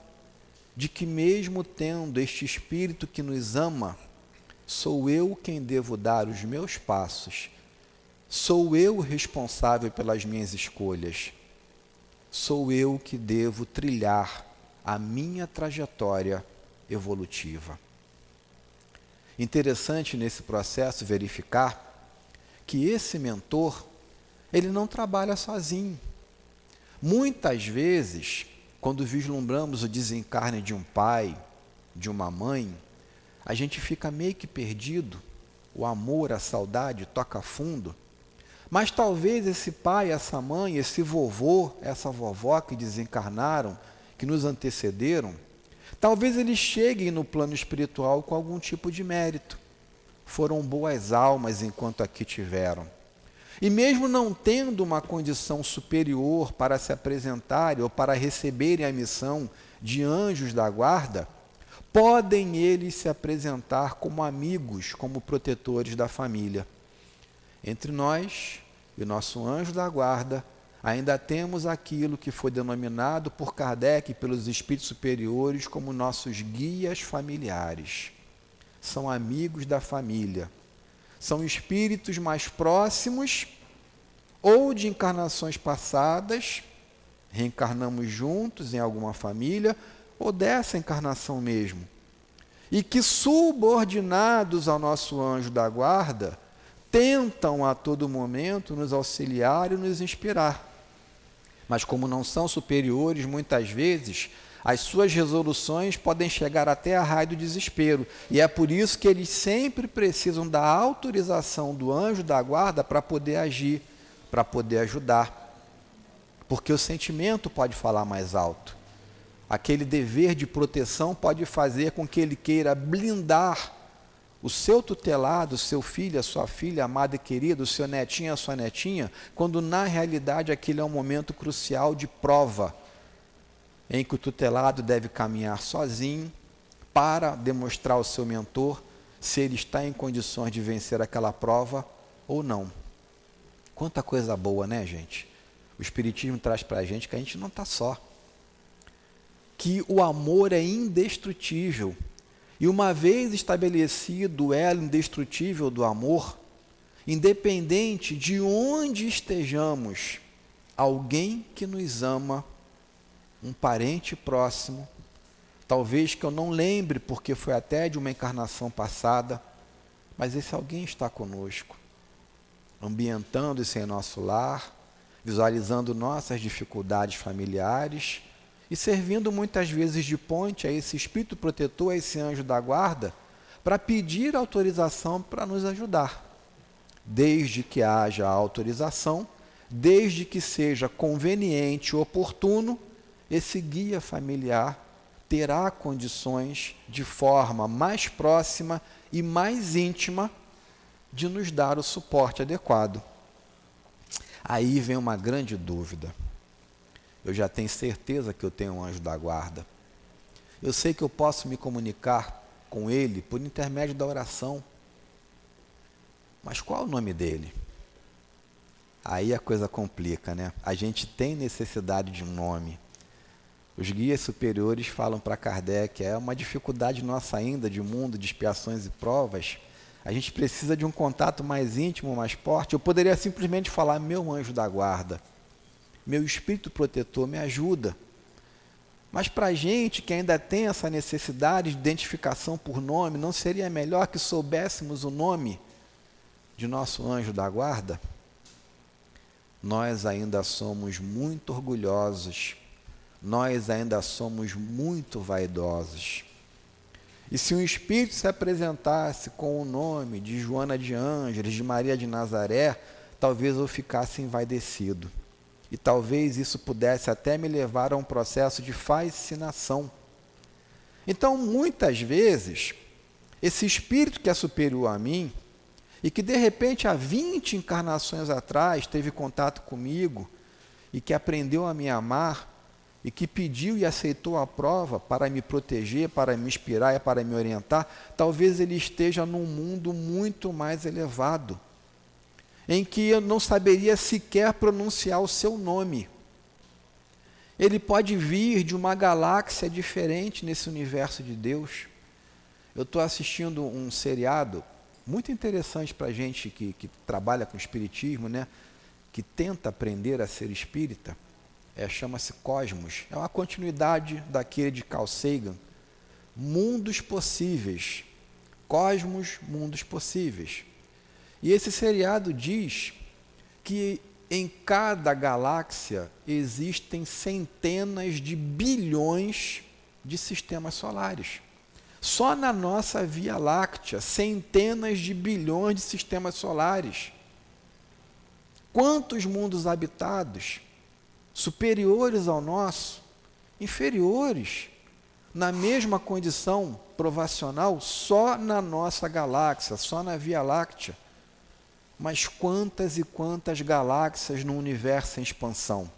de que, mesmo tendo este Espírito que nos ama, sou eu quem devo dar os meus passos Sou eu responsável pelas minhas escolhas. Sou eu que devo trilhar a minha trajetória evolutiva. Interessante nesse processo verificar que esse mentor, ele não trabalha sozinho. Muitas vezes, quando vislumbramos o desencarne de um pai, de uma mãe, a gente fica meio que perdido. O amor, a saudade toca fundo mas talvez esse pai, essa mãe, esse vovô, essa vovó que desencarnaram, que nos antecederam, talvez eles cheguem no plano espiritual com algum tipo de mérito. Foram boas almas enquanto aqui tiveram. E mesmo não tendo uma condição superior para se apresentarem ou para receberem a missão de anjos da guarda, podem eles se apresentar como amigos, como protetores da família. Entre nós e o nosso anjo da guarda, ainda temos aquilo que foi denominado por Kardec e pelos espíritos superiores como nossos guias familiares. São amigos da família. São espíritos mais próximos ou de encarnações passadas, reencarnamos juntos em alguma família, ou dessa encarnação mesmo. E que subordinados ao nosso anjo da guarda, tentam a todo momento nos auxiliar e nos inspirar. Mas, como não são superiores, muitas vezes As suas resoluções podem chegar até a raio do desespero. E é por isso que eles sempre precisam da autorização do anjo da guarda para poder agir, para poder ajudar. Porque o sentimento pode falar mais alto. Aquele dever de proteção pode fazer com que ele queira blindar o seu tutelado, o seu filho, a sua filha amada e querida, o seu netinho, a sua netinha, quando na realidade aquele é um momento crucial de prova, em que o tutelado deve caminhar sozinho para demonstrar ao seu mentor se ele está em condições de vencer aquela prova ou não. Quanta coisa boa, né, gente? O Espiritismo traz para a gente que a gente não está só. Que o amor é indestrutível e uma vez estabelecido o elo indestrutível do amor, independente de onde estejamos, alguém que nos ama, um parente próximo, talvez que eu não lembre porque foi até de uma encarnação passada, mas esse alguém está conosco, ambientando-se em nosso lar, visualizando nossas dificuldades familiares e servindo muitas vezes de ponte a esse espírito protetor, a esse anjo da guarda, para pedir autorização para nos ajudar. Desde que haja autorização, desde que seja conveniente oportuno, esse guia familiar terá condições de forma mais próxima e mais íntima de nos dar o suporte adequado. Aí vem uma grande dúvida eu já tenho certeza que eu tenho um anjo da guarda. Eu sei que eu posso me comunicar com ele por intermédio da oração. Mas qual o nome dele? Aí a coisa complica, né? A gente tem necessidade de um nome. Os guias superiores falam para Kardec, é uma dificuldade nossa ainda de mundo, de expiações e provas. A gente precisa de um contato mais íntimo, mais forte. Eu poderia simplesmente falar meu anjo da guarda meu espírito protetor me ajuda. Mas para a gente que ainda tem essa necessidade de identificação por nome, não seria melhor que soubéssemos o nome de nosso anjo da guarda? Nós ainda somos muito orgulhosos, nós ainda somos muito vaidosos. E se um espírito se apresentasse com o nome de Joana de Ângeles, de Maria de Nazaré, talvez eu ficasse envaidecido. E talvez isso pudesse até me levar a um processo de fascinação. Então, muitas vezes, esse espírito que é superior a mim, e que de repente há 20 encarnações atrás teve contato comigo, e que aprendeu a me amar, e que pediu e aceitou a prova para me proteger, para me inspirar e para me orientar, talvez ele esteja num mundo muito mais elevado em que eu não saberia sequer pronunciar o seu nome. Ele pode vir de uma galáxia diferente nesse universo de Deus. Eu estou assistindo um seriado muito interessante para a gente que, que, trabalha com espiritismo, né? que tenta aprender a ser espírita. É, Chama-se Cosmos. É uma continuidade daquele de Carl Sagan. Mundos possíveis. Cosmos, mundos possíveis. E esse seriado diz que em cada galáxia existem centenas de bilhões de sistemas solares. Só na nossa Via Láctea, centenas de bilhões de sistemas solares. Quantos mundos habitados? Superiores ao nosso? Inferiores? Na mesma condição provacional, só na nossa galáxia, só na Via Láctea mas quantas e quantas galáxias no universo em expansão?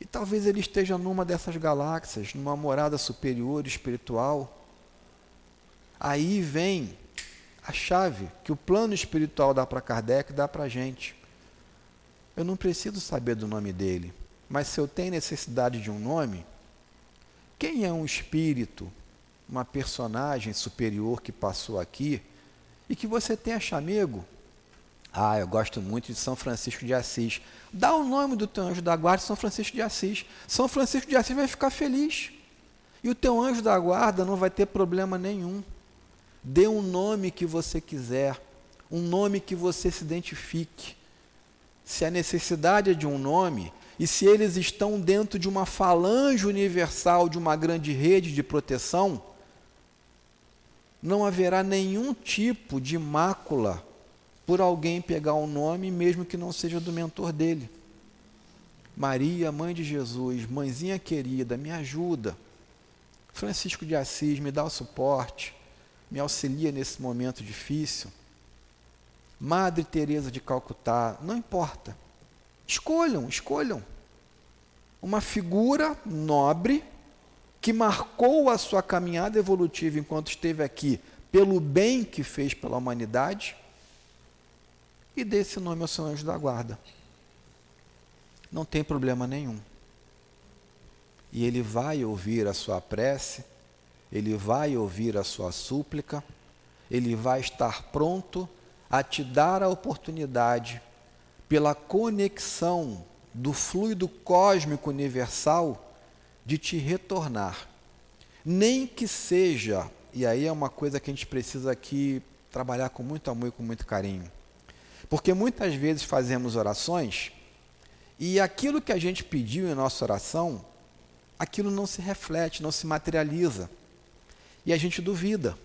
E talvez ele esteja numa dessas galáxias, numa morada superior espiritual. Aí vem a chave que o plano espiritual dá para Kardec dá para a gente. Eu não preciso saber do nome dele, mas se eu tenho necessidade de um nome, quem é um espírito uma personagem superior que passou aqui e que você tenha chamego. Ah, eu gosto muito de São Francisco de Assis. Dá o nome do teu anjo da guarda, São Francisco de Assis. São Francisco de Assis vai ficar feliz. E o teu anjo da guarda não vai ter problema nenhum. Dê um nome que você quiser, um nome que você se identifique. Se a necessidade é de um nome, e se eles estão dentro de uma falange universal, de uma grande rede de proteção, não haverá nenhum tipo de mácula por alguém pegar um nome, mesmo que não seja do mentor dele. Maria, mãe de Jesus, mãezinha querida, me ajuda. Francisco de Assis, me dá o suporte, me auxilia nesse momento difícil. Madre Teresa de Calcutá, não importa. Escolham, escolham. Uma figura nobre que marcou a sua caminhada evolutiva enquanto esteve aqui, pelo bem que fez pela humanidade, e dê esse nome ao seu anjo da guarda. Não tem problema nenhum. E ele vai ouvir a sua prece, ele vai ouvir a sua súplica, ele vai estar pronto a te dar a oportunidade, pela conexão do fluido cósmico universal, de te retornar. Nem que seja, e aí é uma coisa que a gente precisa aqui trabalhar com muito amor e com muito carinho. Porque muitas vezes fazemos orações e aquilo que a gente pediu em nossa oração, aquilo não se reflete, não se materializa. E a gente duvida.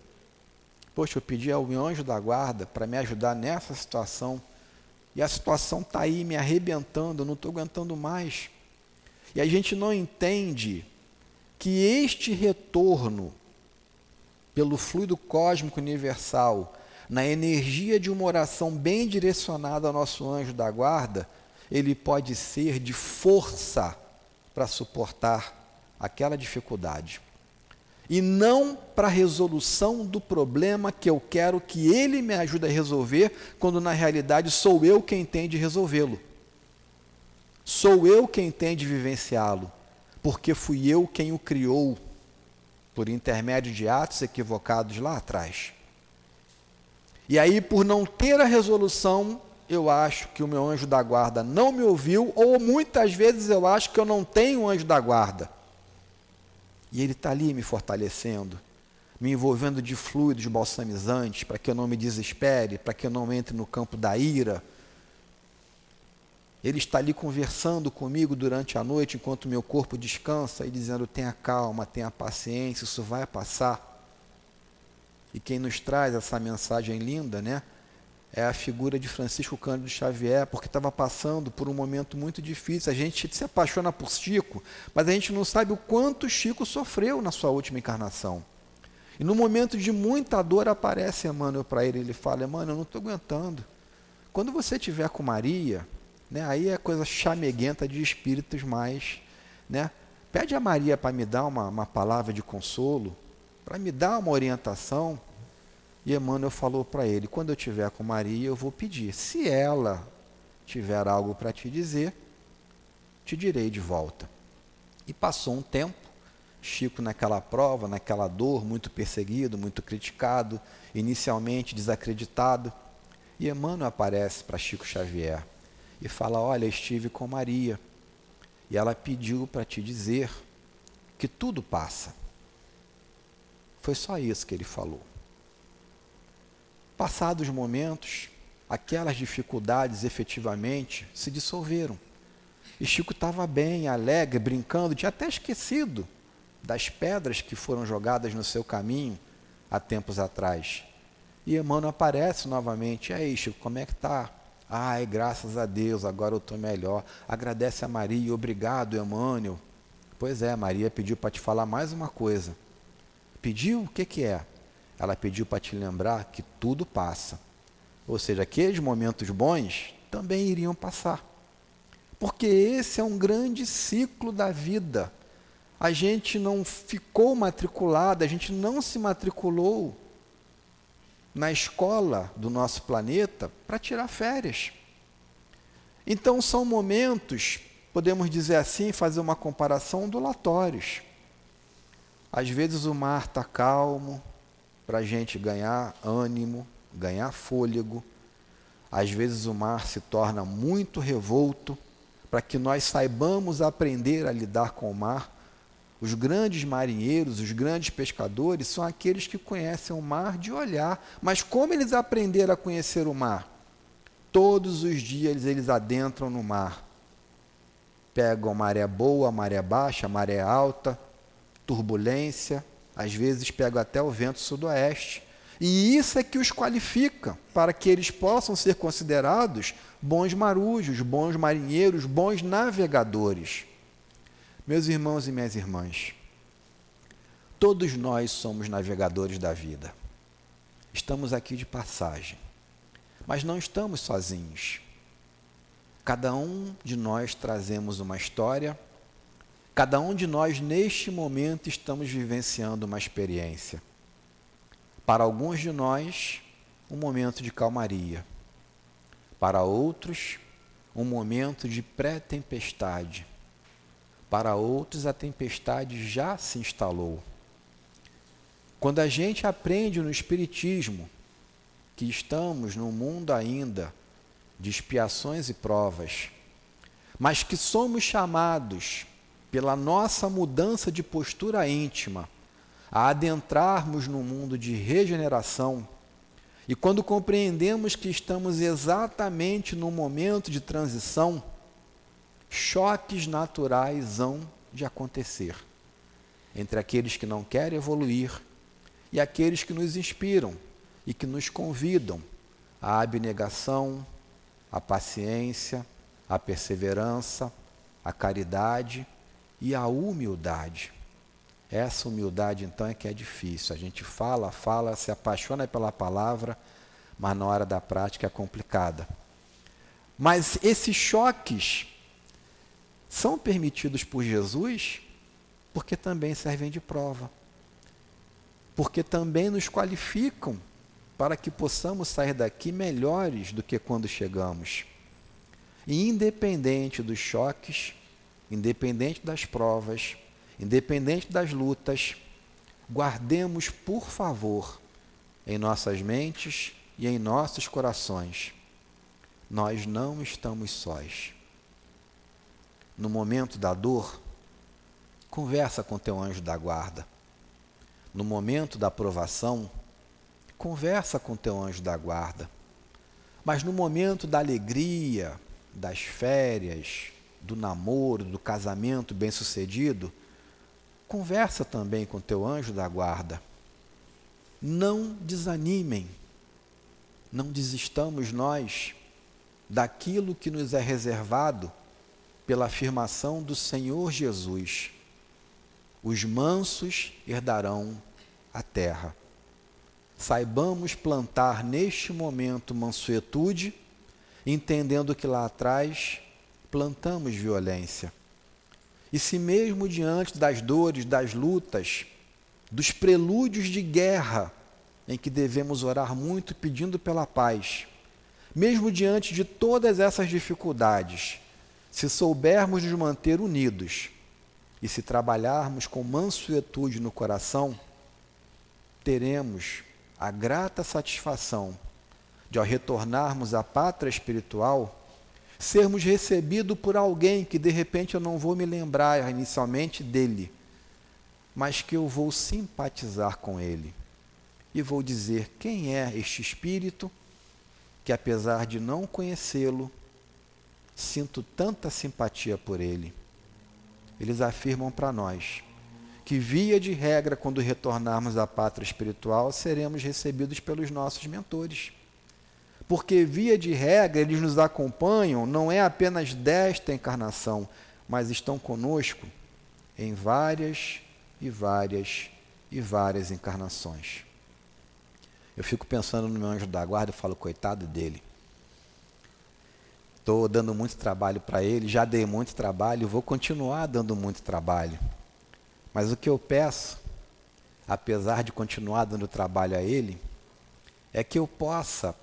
Poxa, eu pedi ao meu anjo da guarda para me ajudar nessa situação. E a situação está aí me arrebentando, eu não estou aguentando mais. E a gente não entende que este retorno pelo fluido cósmico universal, na energia de uma oração bem direcionada ao nosso anjo da guarda, ele pode ser de força para suportar aquela dificuldade. E não para a resolução do problema que eu quero que ele me ajude a resolver, quando na realidade sou eu quem tem de resolvê-lo. Sou eu quem tem de vivenciá-lo, porque fui eu quem o criou, por intermédio de atos equivocados lá atrás. E aí, por não ter a resolução, eu acho que o meu anjo da guarda não me ouviu, ou muitas vezes eu acho que eu não tenho anjo da guarda. E ele está ali me fortalecendo, me envolvendo de fluidos balsamizantes, para que eu não me desespere, para que eu não entre no campo da ira, ele está ali conversando comigo durante a noite, enquanto meu corpo descansa, e dizendo: tenha calma, tenha paciência, isso vai passar. E quem nos traz essa mensagem linda, né? É a figura de Francisco Cândido Xavier, porque estava passando por um momento muito difícil. A gente se apaixona por Chico, mas a gente não sabe o quanto Chico sofreu na sua última encarnação. E no momento de muita dor aparece Emmanuel para ele, ele fala: Emmanuel, eu não estou aguentando. Quando você estiver com Maria, né? Aí é coisa chameguenta de espíritos mais. Né? Pede a Maria para me dar uma, uma palavra de consolo, para me dar uma orientação. E Emmanuel falou para ele: quando eu estiver com Maria, eu vou pedir. Se ela tiver algo para te dizer, te direi de volta. E passou um tempo, Chico naquela prova, naquela dor, muito perseguido, muito criticado, inicialmente desacreditado. E Emmanuel aparece para Chico Xavier e fala: Olha, estive com Maria e ela pediu para te dizer que tudo passa. Foi só isso que ele falou. Passados momentos, aquelas dificuldades efetivamente se dissolveram. E Chico estava bem, alegre, brincando, tinha até esquecido das pedras que foram jogadas no seu caminho há tempos atrás. E Emmanuel aparece novamente. E aí, Chico, como é que está? Ai, graças a Deus, agora eu estou melhor. Agradece a Maria, obrigado, Emmanuel. Pois é, Maria pediu para te falar mais uma coisa. Pediu? O que, que é? Ela pediu para te lembrar que tudo passa. Ou seja, aqueles momentos bons também iriam passar. Porque esse é um grande ciclo da vida. A gente não ficou matriculado, a gente não se matriculou na escola do nosso planeta para tirar férias. Então são momentos, podemos dizer assim, fazer uma comparação ondulatórios. Às vezes o mar está calmo para a gente ganhar ânimo, ganhar fôlego. Às vezes o mar se torna muito revolto para que nós saibamos aprender a lidar com o mar os grandes marinheiros, os grandes pescadores, são aqueles que conhecem o mar de olhar. Mas como eles aprenderam a conhecer o mar? Todos os dias eles adentram no mar. pegam maré boa, maré baixa, maré alta, turbulência, às vezes pegam até o vento sudoeste. E isso é que os qualifica para que eles possam ser considerados bons marujos, bons marinheiros, bons navegadores. Meus irmãos e minhas irmãs, todos nós somos navegadores da vida. Estamos aqui de passagem, mas não estamos sozinhos. Cada um de nós trazemos uma história, cada um de nós neste momento estamos vivenciando uma experiência. Para alguns de nós, um momento de calmaria. Para outros, um momento de pré-tempestade. Para outros, a tempestade já se instalou. Quando a gente aprende no Espiritismo que estamos num mundo ainda de expiações e provas, mas que somos chamados pela nossa mudança de postura íntima a adentrarmos no mundo de regeneração. E quando compreendemos que estamos exatamente no momento de transição, choques naturais hão de acontecer entre aqueles que não querem evoluir e aqueles que nos inspiram e que nos convidam à abnegação, à paciência, à perseverança, à caridade e à humildade. Essa humildade, então, é que é difícil. A gente fala, fala, se apaixona pela palavra, mas na hora da prática é complicada. Mas esses choques são permitidos por Jesus porque também servem de prova. Porque também nos qualificam para que possamos sair daqui melhores do que quando chegamos. E independente dos choques, independente das provas, independente das lutas, guardemos, por favor, em nossas mentes e em nossos corações, nós não estamos sós. No momento da dor, conversa com teu anjo da guarda. No momento da provação, conversa com teu anjo da guarda. Mas no momento da alegria, das férias, do namoro, do casamento bem-sucedido, conversa também com teu anjo da guarda. Não desanimem, não desistamos nós daquilo que nos é reservado pela afirmação do Senhor Jesus: os mansos herdarão a terra. Saibamos plantar neste momento mansuetude, entendendo que lá atrás plantamos violência. E se mesmo diante das dores, das lutas, dos prelúdios de guerra, em que devemos orar muito pedindo pela paz, mesmo diante de todas essas dificuldades, se soubermos nos manter unidos e se trabalharmos com mansuetude no coração, teremos a grata satisfação de, ao retornarmos à pátria espiritual, sermos recebidos por alguém que de repente eu não vou me lembrar inicialmente dele, mas que eu vou simpatizar com ele e vou dizer quem é este espírito que, apesar de não conhecê-lo, sinto tanta simpatia por ele. Eles afirmam para nós que, via de regra, quando retornarmos à pátria espiritual, seremos recebidos pelos nossos mentores porque via de regra eles nos acompanham não é apenas desta encarnação, mas estão conosco em várias e várias e várias encarnações. Eu fico pensando no meu anjo da guarda e falo, coitado dele. Estou dando muito trabalho para ele, já dei muito trabalho, vou continuar dando muito trabalho. Mas o que eu peço, apesar de continuar dando trabalho a ele, é que eu possa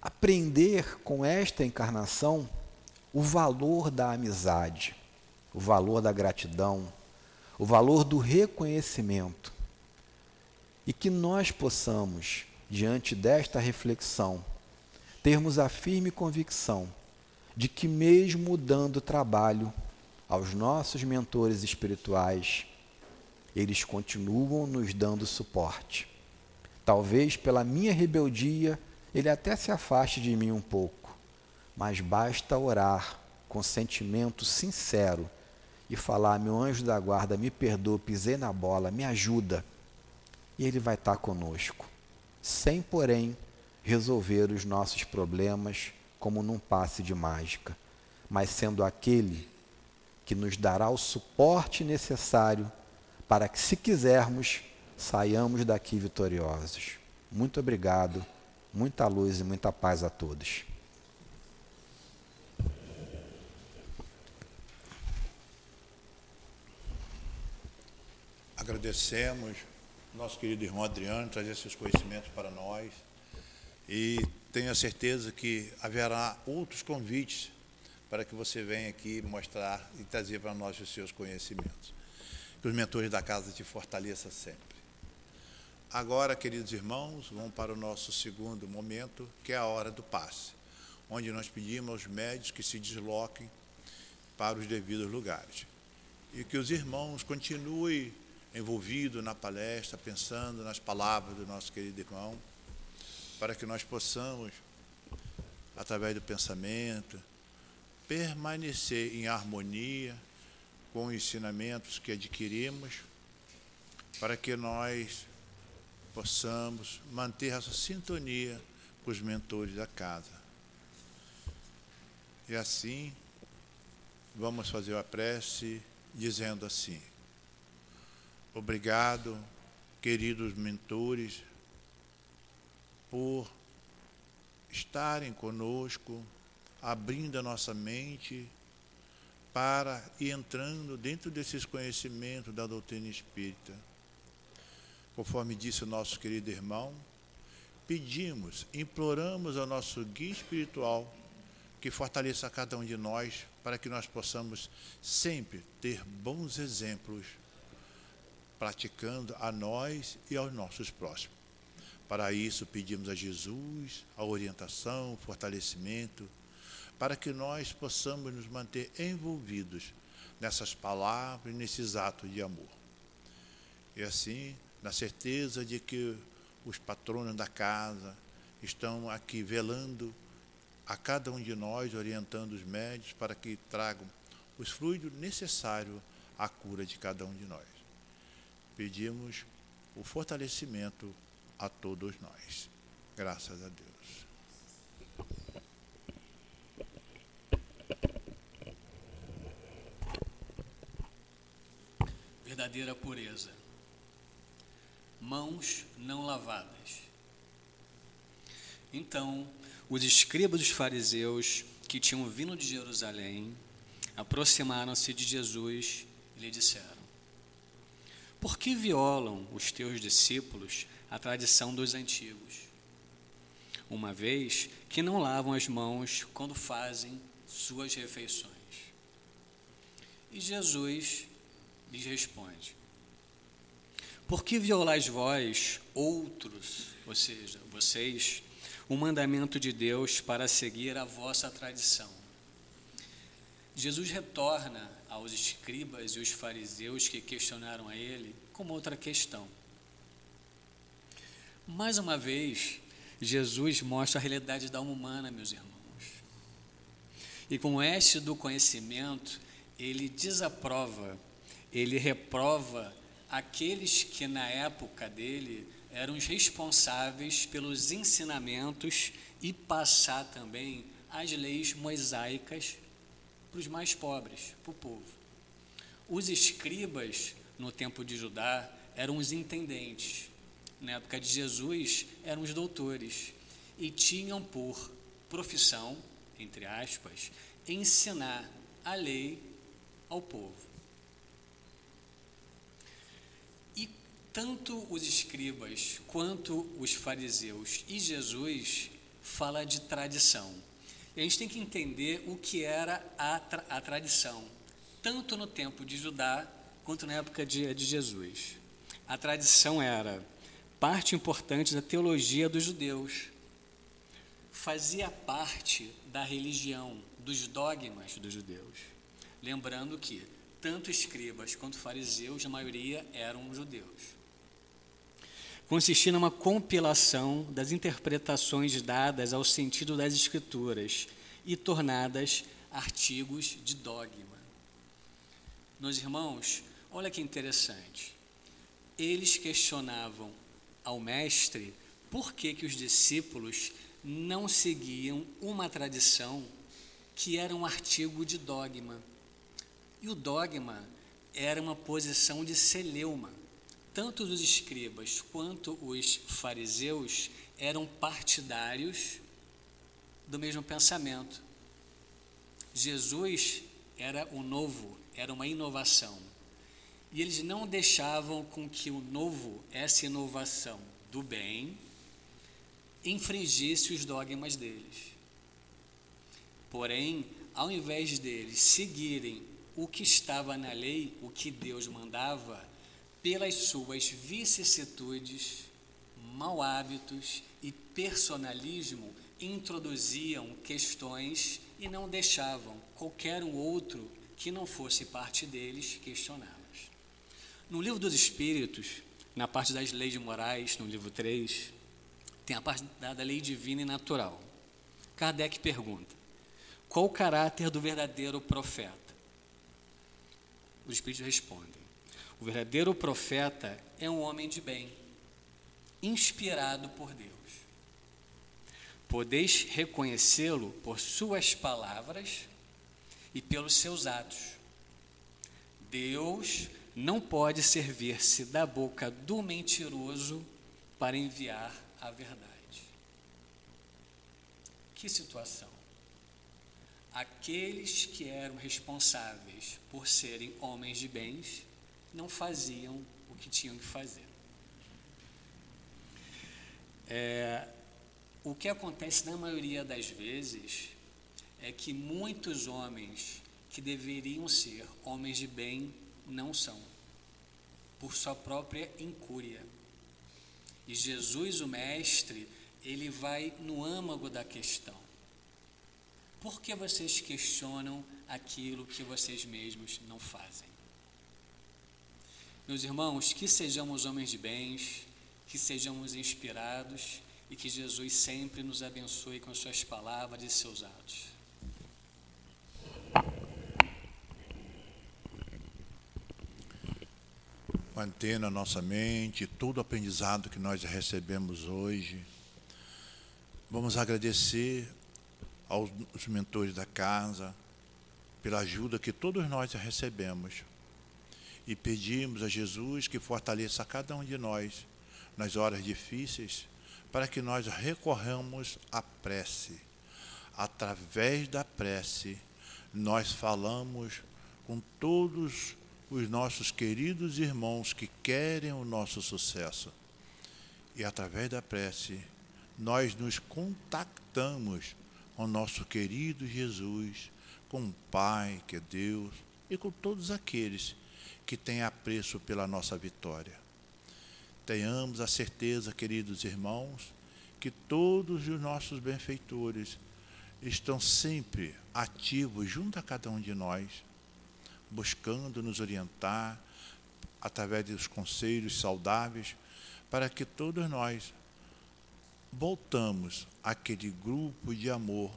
aprender com esta encarnação o valor da amizade, o valor da gratidão, o valor do reconhecimento. E que nós possamos, diante desta reflexão, termos a firme convicção de que, mesmo dando trabalho aos nossos mentores espirituais, eles continuam nos dando suporte. Talvez pela minha rebeldia ele até se afaste de mim um pouco, mas basta orar com sentimento sincero e falar: Meu anjo da guarda, me perdoa, pisei na bola, me ajuda. E Ele vai estar conosco, sem, porém, resolver os nossos problemas como num passe de mágica, mas sendo aquele que nos dará o suporte necessário para que, se quisermos, saiamos daqui vitoriosos. Muito obrigado, muita luz e muita paz a todos. Agradecemos nosso querido irmão Adriano trazer seus conhecimentos para nós e tenho a certeza que haverá outros convites para que você venha aqui mostrar e trazer para nós os seus conhecimentos. Que os mentores da casa te fortaleçam sempre. Agora, queridos irmãos, vamos para o nosso segundo momento, que é a hora do passe, onde nós pedimos aos médios que se desloquem para os devidos lugares. E que os irmãos continuem envolvidos na palestra, pensando nas palavras do nosso querido irmão, para que nós possamos, através do pensamento, permanecer em harmonia com os ensinamentos que adquirimos, para que nós possamos manter essa sintonia com os mentores da casa. E assim, vamos fazer a prece dizendo assim: Obrigado, queridos mentores, por estarem conosco, abrindo a nossa mente para ir entrando dentro desses conhecimentos da doutrina espírita. Conforme disse o nosso querido irmão, pedimos, imploramos ao nosso guia espiritual que fortaleça cada um de nós para que nós possamos sempre ter bons exemplos praticando a nós e aos nossos próximos. Para isso, pedimos a Jesus a orientação, o fortalecimento, para que nós possamos nos manter envolvidos nessas palavras nesses atos de amor. E assim, na certeza de que os patronos da casa estão aqui velando a cada um de nós, orientando os médios para que tragam os fluidos necessários à cura de cada um de nós pedimos o fortalecimento a todos nós. Graças a Deus. Verdadeira pureza. Mãos não lavadas. Então, os escribas dos fariseus que tinham vindo de Jerusalém aproximaram-se de Jesus e lhe disseram: por que violam os teus discípulos a tradição dos antigos? Uma vez que não lavam as mãos quando fazem suas refeições. E Jesus lhes responde: Por que violais vós, outros, ou seja, vocês, o mandamento de Deus para seguir a vossa tradição? Jesus retorna aos escribas e os fariseus que questionaram a ele com outra questão. Mais uma vez, Jesus mostra a realidade da alma humana, meus irmãos. E com este do conhecimento, ele desaprova, ele reprova aqueles que na época dele eram os responsáveis pelos ensinamentos e passar também as leis mosaicas para os mais pobres, para o povo. Os escribas, no tempo de Judá, eram os intendentes. Na época de Jesus, eram os doutores. E tinham por profissão, entre aspas, ensinar a lei ao povo. E tanto os escribas quanto os fariseus e Jesus fala de tradição. E a gente tem que entender o que era a, tra a tradição, tanto no tempo de Judá quanto na época de, de Jesus. A tradição era parte importante da teologia dos judeus, fazia parte da religião, dos dogmas dos judeus. Lembrando que tanto escribas quanto fariseus, a maioria eram judeus consistia numa compilação das interpretações dadas ao sentido das Escrituras e tornadas artigos de dogma. Meus irmãos, olha que interessante. Eles questionavam ao mestre por que, que os discípulos não seguiam uma tradição que era um artigo de dogma. E o dogma era uma posição de celeuma. Tanto os escribas quanto os fariseus eram partidários do mesmo pensamento. Jesus era o novo, era uma inovação. E eles não deixavam com que o novo, essa inovação do bem, infringisse os dogmas deles. Porém, ao invés deles seguirem o que estava na lei, o que Deus mandava, pelas suas vicissitudes, mau hábitos e personalismo, introduziam questões e não deixavam qualquer um outro que não fosse parte deles questioná-las. No livro dos Espíritos, na parte das leis morais, no livro 3, tem a parte da, da lei divina e natural. Kardec pergunta: qual o caráter do verdadeiro profeta? Os Espíritos respondem: o verdadeiro profeta é um homem de bem, inspirado por Deus. Podeis reconhecê-lo por suas palavras e pelos seus atos. Deus não pode servir-se da boca do mentiroso para enviar a verdade. Que situação! Aqueles que eram responsáveis por serem homens de bens não faziam o que tinham que fazer. É, o que acontece na maioria das vezes é que muitos homens que deveriam ser homens de bem não são, por sua própria incúria. E Jesus, o Mestre, ele vai no âmago da questão. Por que vocês questionam aquilo que vocês mesmos não fazem? Meus irmãos, que sejamos homens de bens, que sejamos inspirados e que Jesus sempre nos abençoe com suas palavras e seus atos. manter na nossa mente todo o aprendizado que nós recebemos hoje. Vamos agradecer aos mentores da casa pela ajuda que todos nós recebemos e pedimos a Jesus que fortaleça cada um de nós nas horas difíceis para que nós recorramos à prece. Através da prece, nós falamos com todos os nossos queridos irmãos que querem o nosso sucesso. E através da prece, nós nos contactamos com nosso querido Jesus, com o Pai, que é Deus, e com todos aqueles que têm apreço pela nossa vitória. Tenhamos a certeza, queridos irmãos, que todos os nossos benfeitores estão sempre ativos junto a cada um de nós buscando nos orientar através dos conselhos saudáveis, para que todos nós voltamos àquele grupo de amor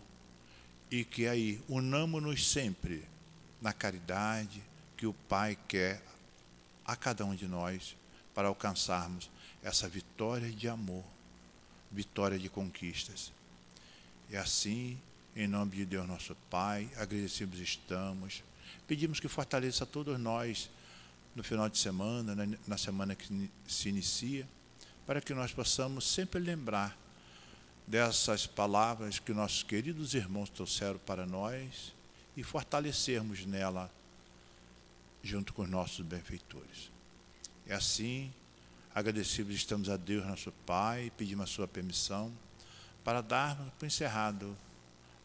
e que aí unamos-nos sempre na caridade que o Pai quer a cada um de nós para alcançarmos essa vitória de amor, vitória de conquistas. E assim, em nome de Deus nosso Pai, agradecidos estamos Pedimos que fortaleça todos nós no final de semana, na semana que se inicia, para que nós possamos sempre lembrar dessas palavras que nossos queridos irmãos trouxeram para nós e fortalecermos nela junto com os nossos benfeitores. É assim, agradecidos estamos a Deus, nosso Pai, e pedimos a sua permissão para darmos por encerrado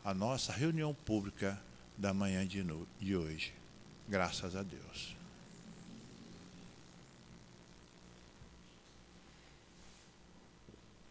a nossa reunião pública da manhã de, no, de hoje. Graças a Deus.